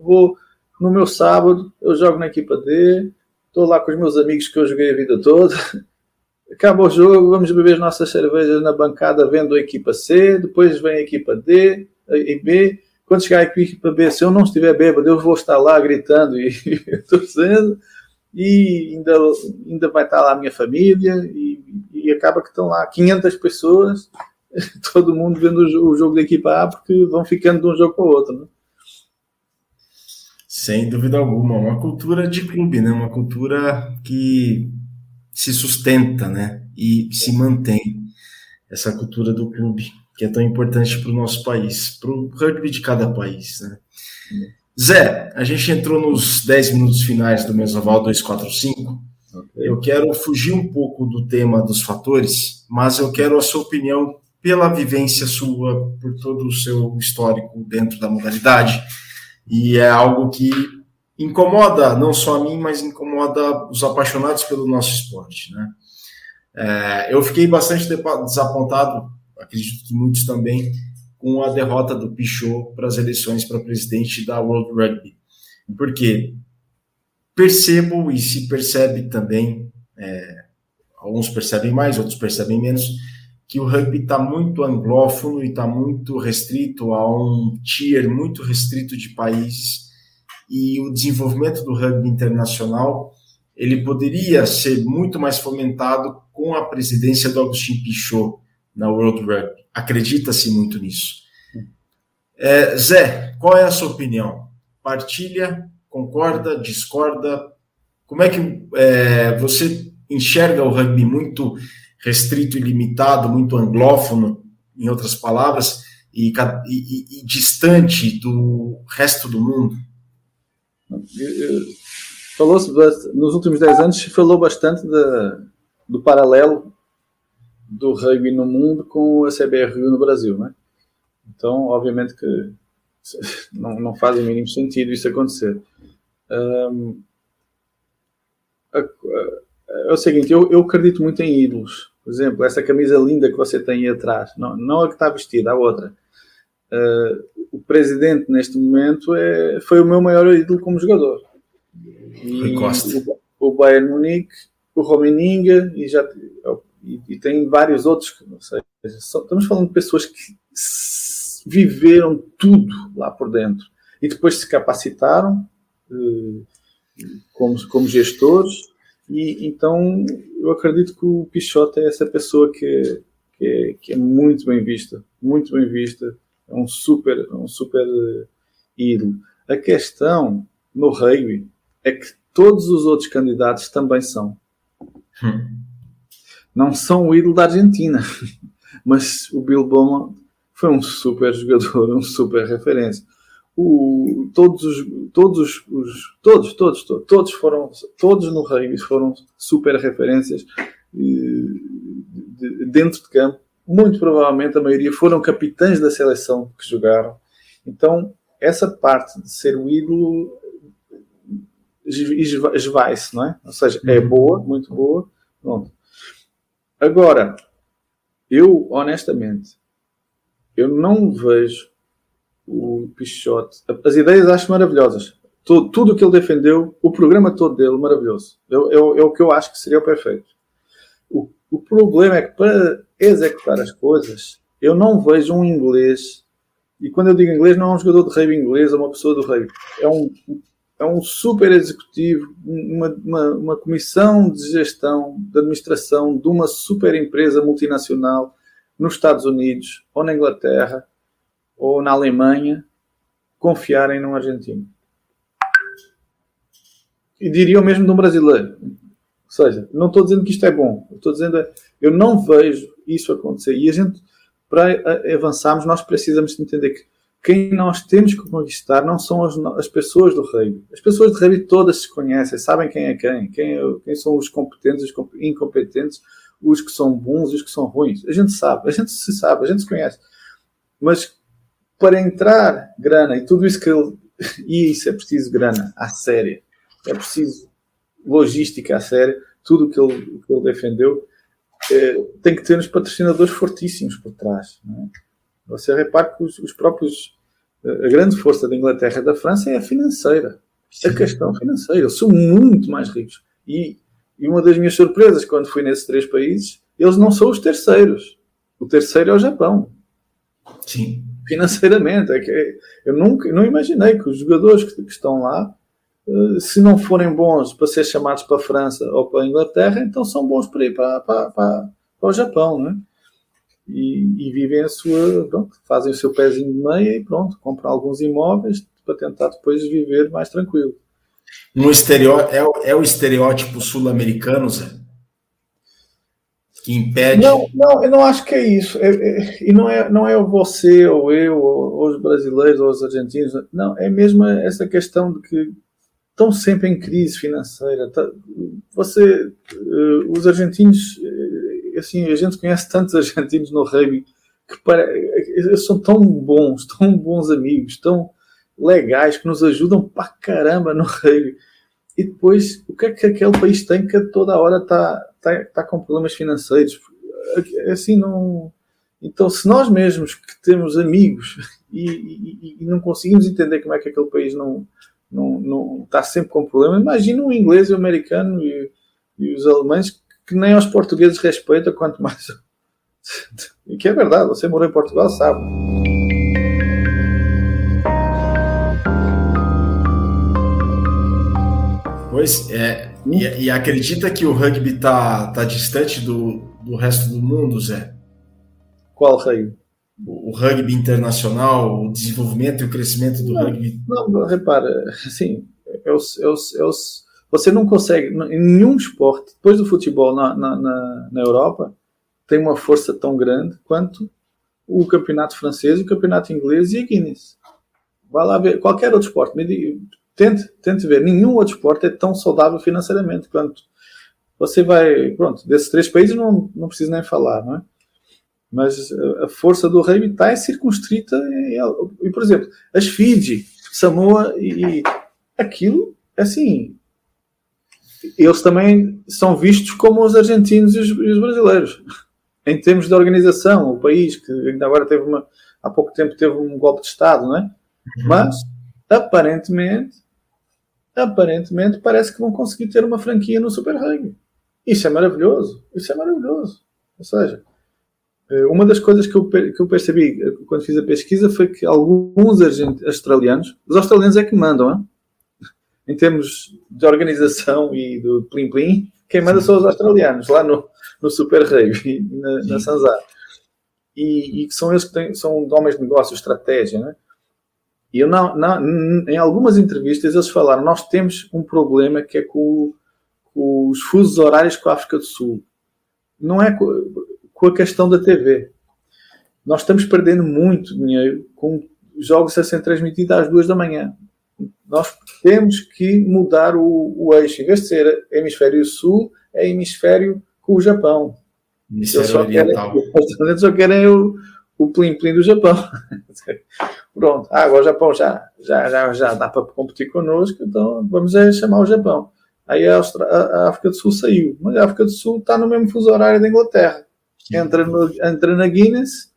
vou no meu sábado, eu jogo na equipa D, estou lá com os meus amigos que eu joguei a vida toda, acaba o jogo, vamos beber as nossas cervejas na bancada vendo a equipa C, depois vem a equipa D e B, quando chegar aqui para B, se eu não estiver bêbado, eu vou estar lá gritando e torcendo, e ainda, ainda vai estar lá a minha família, e, e acaba que estão lá 500 pessoas, todo mundo vendo o jogo da equipa A, porque vão ficando de um jogo para o outro. Né? Sem dúvida alguma, uma cultura de clube, né? uma cultura que se sustenta né? e se mantém, essa cultura do clube que é tão importante para o nosso país, para o rugby de cada país. Né? Zé, a gente entrou nos 10 minutos finais do Mesoval 245. Okay. Eu quero fugir um pouco do tema dos fatores, mas eu quero a sua opinião pela vivência sua, por todo o seu histórico dentro da modalidade. E é algo que incomoda não só a mim, mas incomoda os apaixonados pelo nosso esporte. Né? É, eu fiquei bastante desapontado acredito que muitos também, com a derrota do Pichot para as eleições para presidente da World Rugby. Porque percebo e se percebe também, é, alguns percebem mais, outros percebem menos, que o rugby está muito anglófono e está muito restrito a um tier muito restrito de países. E o desenvolvimento do rugby internacional ele poderia ser muito mais fomentado com a presidência do Agustin Pichot, na World Rugby. Acredita-se muito nisso. É, Zé, qual é a sua opinião? Partilha, concorda, discorda? Como é que é, você enxerga o rugby muito restrito e limitado, muito anglófono, em outras palavras, e, e, e distante do resto do mundo? Falou-se nos últimos 10 anos falou bastante de, do paralelo do rugby no mundo com a CBRU no Brasil, né? Então, obviamente que não, não faz o mínimo sentido isso acontecer. Um, é o seguinte, eu, eu acredito muito em ídolos. Por exemplo, essa camisa linda que você tem aí atrás, não, não a que está vestida, a outra. Uh, o presidente neste momento é, foi o meu maior ídolo como jogador. E o, o Bayern Munique, o Romeninga e já e, e tem vários outros, sei, estamos falando de pessoas que viveram tudo lá por dentro e depois se capacitaram eh, como, como gestores e então eu acredito que o Pichote é essa pessoa que, que, é, que é muito bem vista, muito bem vista, é um super, um super eh, ídolo. A questão no rugby é que todos os outros candidatos também são. Hum não são o ídolo da Argentina, mas o Bill Bowman foi um super jogador, um super referência. O, todos os, todos os, os, todos, todos, todos, todos foram, todos no rugby foram super referências de, de, dentro de campo. Muito provavelmente a maioria foram capitães da seleção que jogaram. Então, essa parte de ser o ídolo esvai-se, não é? Ou seja, é uhum. boa, muito boa, pronto. Agora, eu, honestamente, eu não vejo o Pichote. As ideias acho maravilhosas. Tudo, tudo o que ele defendeu, o programa todo dele, maravilhoso. É, é, é o que eu acho que seria o perfeito. O, o problema é que para executar as coisas, eu não vejo um inglês. E quando eu digo inglês, não é um jogador de rugby inglês ou uma pessoa do rugby. É um é um super executivo, uma, uma, uma, comissão de gestão, de administração de uma super empresa multinacional nos Estados Unidos, ou na Inglaterra, ou na Alemanha, confiarem num argentino. e diria o mesmo de um brasileiro. Ou seja, não estou dizendo que isto é bom, estou dizendo é, eu não vejo isso acontecer. E a gente, para avançarmos, nós precisamos entender que quem nós temos que conquistar não são as, as pessoas do rugby. As pessoas do rugby todas se conhecem, sabem quem é quem, quem, é, quem são os competentes, os incompetentes, os que são bons os que são ruins. A gente sabe, a gente se sabe, a gente se conhece. Mas para entrar grana e tudo isso que ele. E isso é preciso grana à séria. É preciso logística à séria. Tudo o que ele, que ele defendeu é, tem que ter uns patrocinadores fortíssimos por trás. É? Você repare que os, os, próprios. A grande força da Inglaterra e da França é a financeira. Sim. A questão financeira. Eles são muito mais ricos. E, e uma das minhas surpresas quando fui nesses três países, eles não são os terceiros. O terceiro é o Japão. Sim. Financeiramente. É que eu nunca não imaginei que os jogadores que, que estão lá, eh, se não forem bons para ser chamados para a França ou para a Inglaterra, então são bons para ir para, para, para, para o Japão, não é? E, e, vivem a sua, pronto, fazem o seu pezinho de meia e pronto, compram alguns imóveis para tentar depois viver mais tranquilo. No estereó é, é o estereótipo sul-americano, Zé? que impede. Não, não, eu não acho que é isso. É, é, e não é, não é você, ou eu, ou, ou, os brasileiros, ou os argentinos. Não, é mesmo essa questão de que estão sempre em crise financeira. Tá, você, uh, os argentinos, assim, a gente conhece tantos argentinos no rugby que para, eles são tão bons, tão bons amigos, tão legais, que nos ajudam para caramba no rugby. E depois, o que é que aquele país tem que toda hora está tá, tá com problemas financeiros? Assim, não. Então, se nós mesmos que temos amigos e, e, e, não conseguimos entender como é que aquele país não, não, não está sempre com problemas, imagina o inglês, o americano e, e os alemães que nem aos portugueses respeitam, quanto mais. E que é verdade, você morou em Portugal, sabe. Pois é. E, e, acredita que o rugby tá, tá distante do, do resto do mundo, Zé? Qual rugby? O, o rugby internacional, o desenvolvimento e o crescimento do não, rugby. Não, repara, assim, eu, eu, eu, você não consegue, em nenhum esporte, depois do futebol na, na, na, na Europa, tem uma força tão grande quanto o campeonato francês, o campeonato inglês e a Guinness. Vá lá ver qualquer outro esporte. Tente, tente ver, nenhum outro esporte é tão saudável financeiramente quanto. Você vai, pronto, desses três países não, não preciso nem falar, não é? Mas a força do rugby está circunscrita em, e, por exemplo, as Fiji, Samoa e, e aquilo, assim, eles também são vistos como os argentinos e os, e os, brasileiros. Em termos de organização, o país que ainda agora teve uma, há pouco tempo teve um golpe de Estado, não é? Uhum. Mas aparentemente aparentemente parece que vão conseguir ter uma franquia no Super Rugby. Isso é maravilhoso. Isso é maravilhoso. Ou seja, eh, uma das coisas que eu, que eu percebi eh, quando fiz a pesquisa foi que alguns australianos, os australianos é que mandam, hein? Em termos de organização e do plim-plim, quem manda são os australianos, lá no, no Super Rugby, na, na Sanzar. E, e são eles que têm, são homens de negócio, estratégia, né? E eu não, não, em algumas entrevistas eles falaram: nós temos um problema que é com, com os fusos horários com a África do Sul. Não é com, com a questão da TV. Nós estamos perdendo muito dinheiro com jogos a ser transmitidos às duas da manhã. Nós temos que mudar o, o eixo. Em vez de ser hemisfério sul, é hemisfério com o Japão. Hemisfério oriental. Querem, só querem o, o plim-plim do Japão. Pronto, ah, agora o Japão já, já, já, já dá para competir connosco, então vamos é chamar o Japão. Aí a, Austra a África do Sul saiu, mas a África do Sul está no mesmo fuso horário da Inglaterra. Entra, no, entra na Guinness,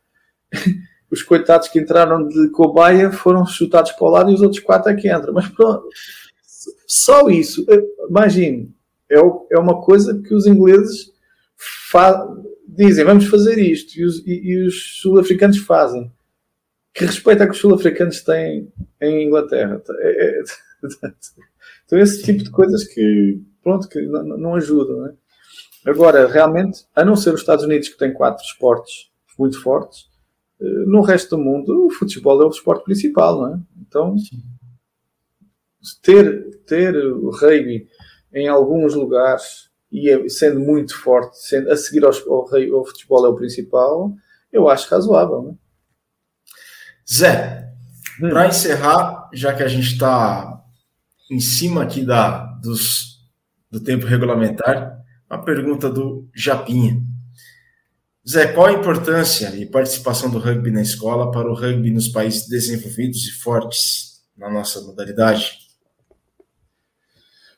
os coitados que entraram de cobaia foram chutados para o lado e os outros quatro é que entram. Mas pronto, só isso, imagine, é, é uma coisa que os ingleses dizem, vamos fazer isto, e os, os sul-africanos fazem que respeito é que os sul-africanos têm em Inglaterra. É, é, então, esse tipo de coisas que, pronto, que não, não ajudam. Não é? Agora, realmente, a não ser os Estados Unidos, que têm quatro esportes muito fortes, no resto do mundo, o futebol é o esporte principal, não é? Então, ter, ter o rugby em alguns lugares e é, sendo muito forte, sendo, a seguir ao, ao, ao futebol é o principal, eu acho razoável. Né? Zé, hum. para encerrar, já que a gente está em cima aqui da, dos, do tempo regulamentar, uma pergunta do Japinha. Zé, qual a importância e participação do rugby na escola para o rugby nos países desenvolvidos e fortes na nossa modalidade?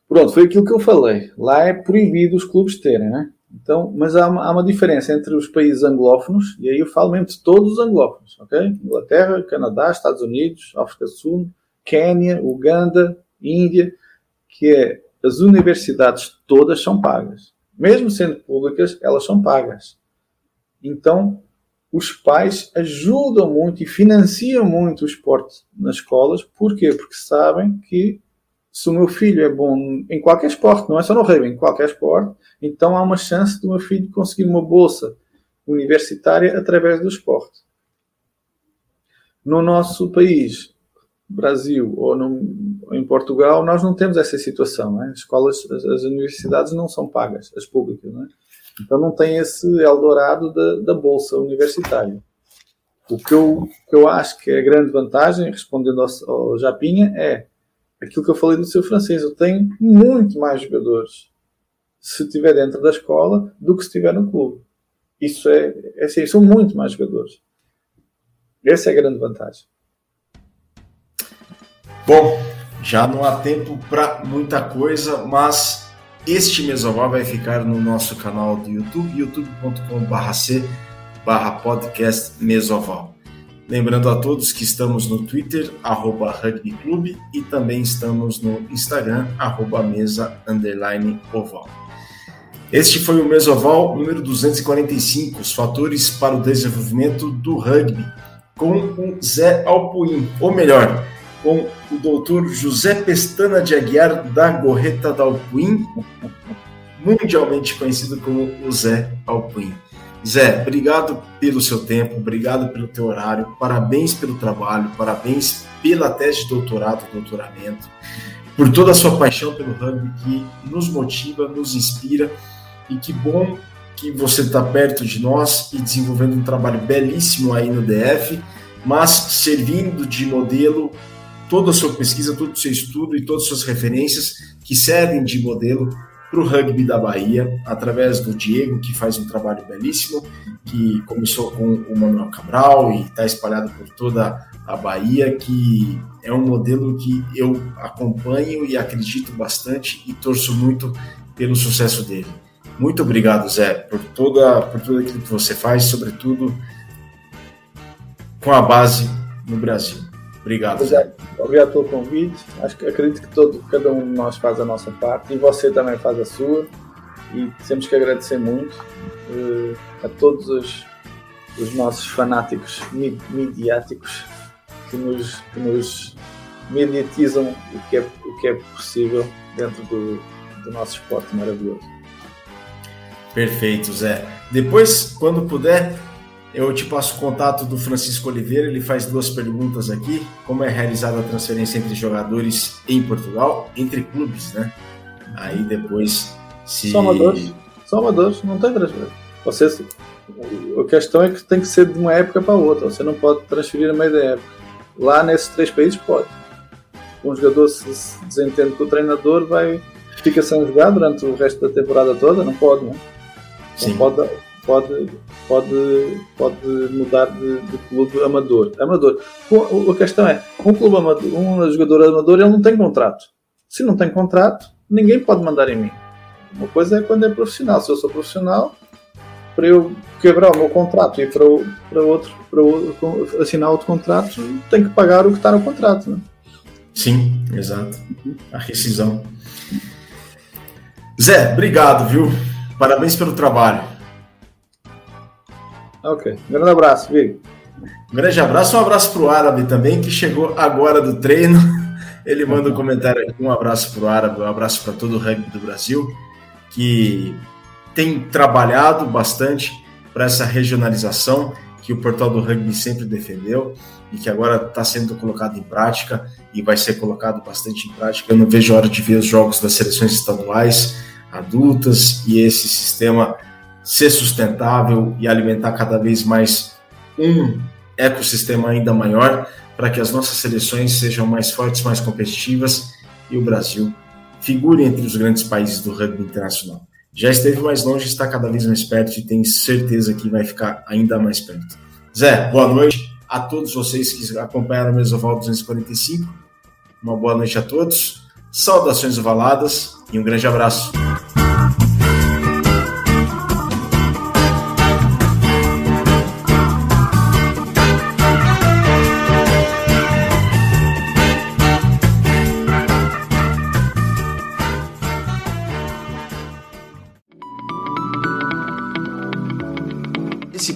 Pronto, foi aquilo que eu falei. Lá é proibido os clubes terem, né? Então, mas há uma, há uma, diferença entre os países anglófonos, e aí eu falo mesmo de todos os anglófonos, ok? Inglaterra, Canadá, Estados Unidos, África do Sul, Quênia, Uganda, Índia, que é as universidades todas são pagas. Mesmo sendo públicas, elas são pagas. Então, os pais ajudam muito e financiam muito o esporte nas escolas. Porquê? Porque sabem que se o meu filho é bom em qualquer esporte, não é só no rugby, em qualquer esporte, então há uma chance do meu filho conseguir uma bolsa universitária através do esporte. No nosso país, Brasil ou, no, em Portugal, nós não temos essa situação. É? As escolas, as, as, universidades não são pagas, as públicas. Não é? Então não tem esse Eldorado da, da bolsa universitária. O que eu, que eu acho que é a grande vantagem, respondendo ao, ao Japinha, é aquilo que eu falei do seu francês. Eu tenho muito mais jogadores se estiver dentro da escola do que se estiver no clube. Isso é, é assim, são muito mais jogadores. Essa é a grande vantagem. Bom, já não há tempo para muita coisa, mas este Mesoval vai ficar no nosso canal do YouTube, youtube.com/c podcast Mesoval. Lembrando a todos que estamos no Twitter, arroba e também estamos no Instagram, arroba. Este foi o Mesoval número 245, os fatores para o desenvolvimento do rugby, com o Zé Alpuim, ou melhor, com o doutor José Pestana de Aguiar da Gorreta da Alpuim, mundialmente conhecido como o Zé Alpuim. Zé, obrigado pelo seu tempo, obrigado pelo teu horário, parabéns pelo trabalho, parabéns pela tese de doutorado, doutoramento, por toda a sua paixão pelo rugby que nos motiva, nos inspira e que bom que você está perto de nós e desenvolvendo um trabalho belíssimo aí no DF, mas servindo de modelo toda a sua pesquisa, todo o seu estudo e todas as suas referências que servem de modelo para o rugby da Bahia, através do Diego, que faz um trabalho belíssimo, que começou com o Manuel Cabral e está espalhado por toda a Bahia, que é um modelo que eu acompanho e acredito bastante e torço muito pelo sucesso dele. Muito obrigado, Zé, por, toda, por tudo aquilo que você faz, sobretudo com a base no Brasil. Obrigado. Obrigado, obrigado pelo convite. Acho que acredito que todo, cada um de nós faz a nossa parte e você também faz a sua. E temos que agradecer muito uh, a todos os, os nossos fanáticos midiáticos que nos, que nos mediatizam o que, é, o que é possível dentro do, do nosso esporte maravilhoso. Perfeito, Zé. Depois, quando puder, eu te passo o contato do Francisco Oliveira, ele faz duas perguntas aqui. Como é realizada a transferência entre jogadores em Portugal, entre clubes, né? Aí depois se. Só amadores, só amadores, não tem transferência. Você, a questão é que tem que ser de uma época para outra, você não pode transferir a meio da época. Lá nesses três países pode. Um jogador se desentende com o treinador, vai, fica sem jogar durante o resto da temporada toda, não pode, não? É? Sim. Não pode pode, pode, pode mudar de, de clube amador. Amador. A questão é, um clube amador, um jogador amador, ele não tem contrato. Se não tem contrato, ninguém pode mandar em mim. Uma coisa é quando é profissional. Se eu sou profissional, para eu quebrar o meu contrato e para, para outro, para outro, assinar outro contrato, tenho que pagar o que está no contrato. Né? Sim, exato. A rescisão. Zé, obrigado, viu? Parabéns pelo trabalho. Ok. Grande abraço, Vigo. Um grande abraço, um abraço para o Árabe também, que chegou agora do treino. Ele manda um comentário aqui, um abraço para o Árabe, um abraço para todo o rugby do Brasil, que tem trabalhado bastante para essa regionalização, que o Portal do Rugby sempre defendeu e que agora está sendo colocado em prática e vai ser colocado bastante em prática. Eu não vejo a hora de ver os jogos das seleções estaduais adultas e esse sistema ser sustentável e alimentar cada vez mais um ecossistema ainda maior para que as nossas seleções sejam mais fortes, mais competitivas e o Brasil figure entre os grandes países do rugby internacional. Já esteve mais longe, está cada vez mais perto e tenho certeza que vai ficar ainda mais perto. Zé, boa noite a todos vocês que acompanharam o Mesoval 245. Uma boa noite a todos. Saudações ovaladas e um grande abraço.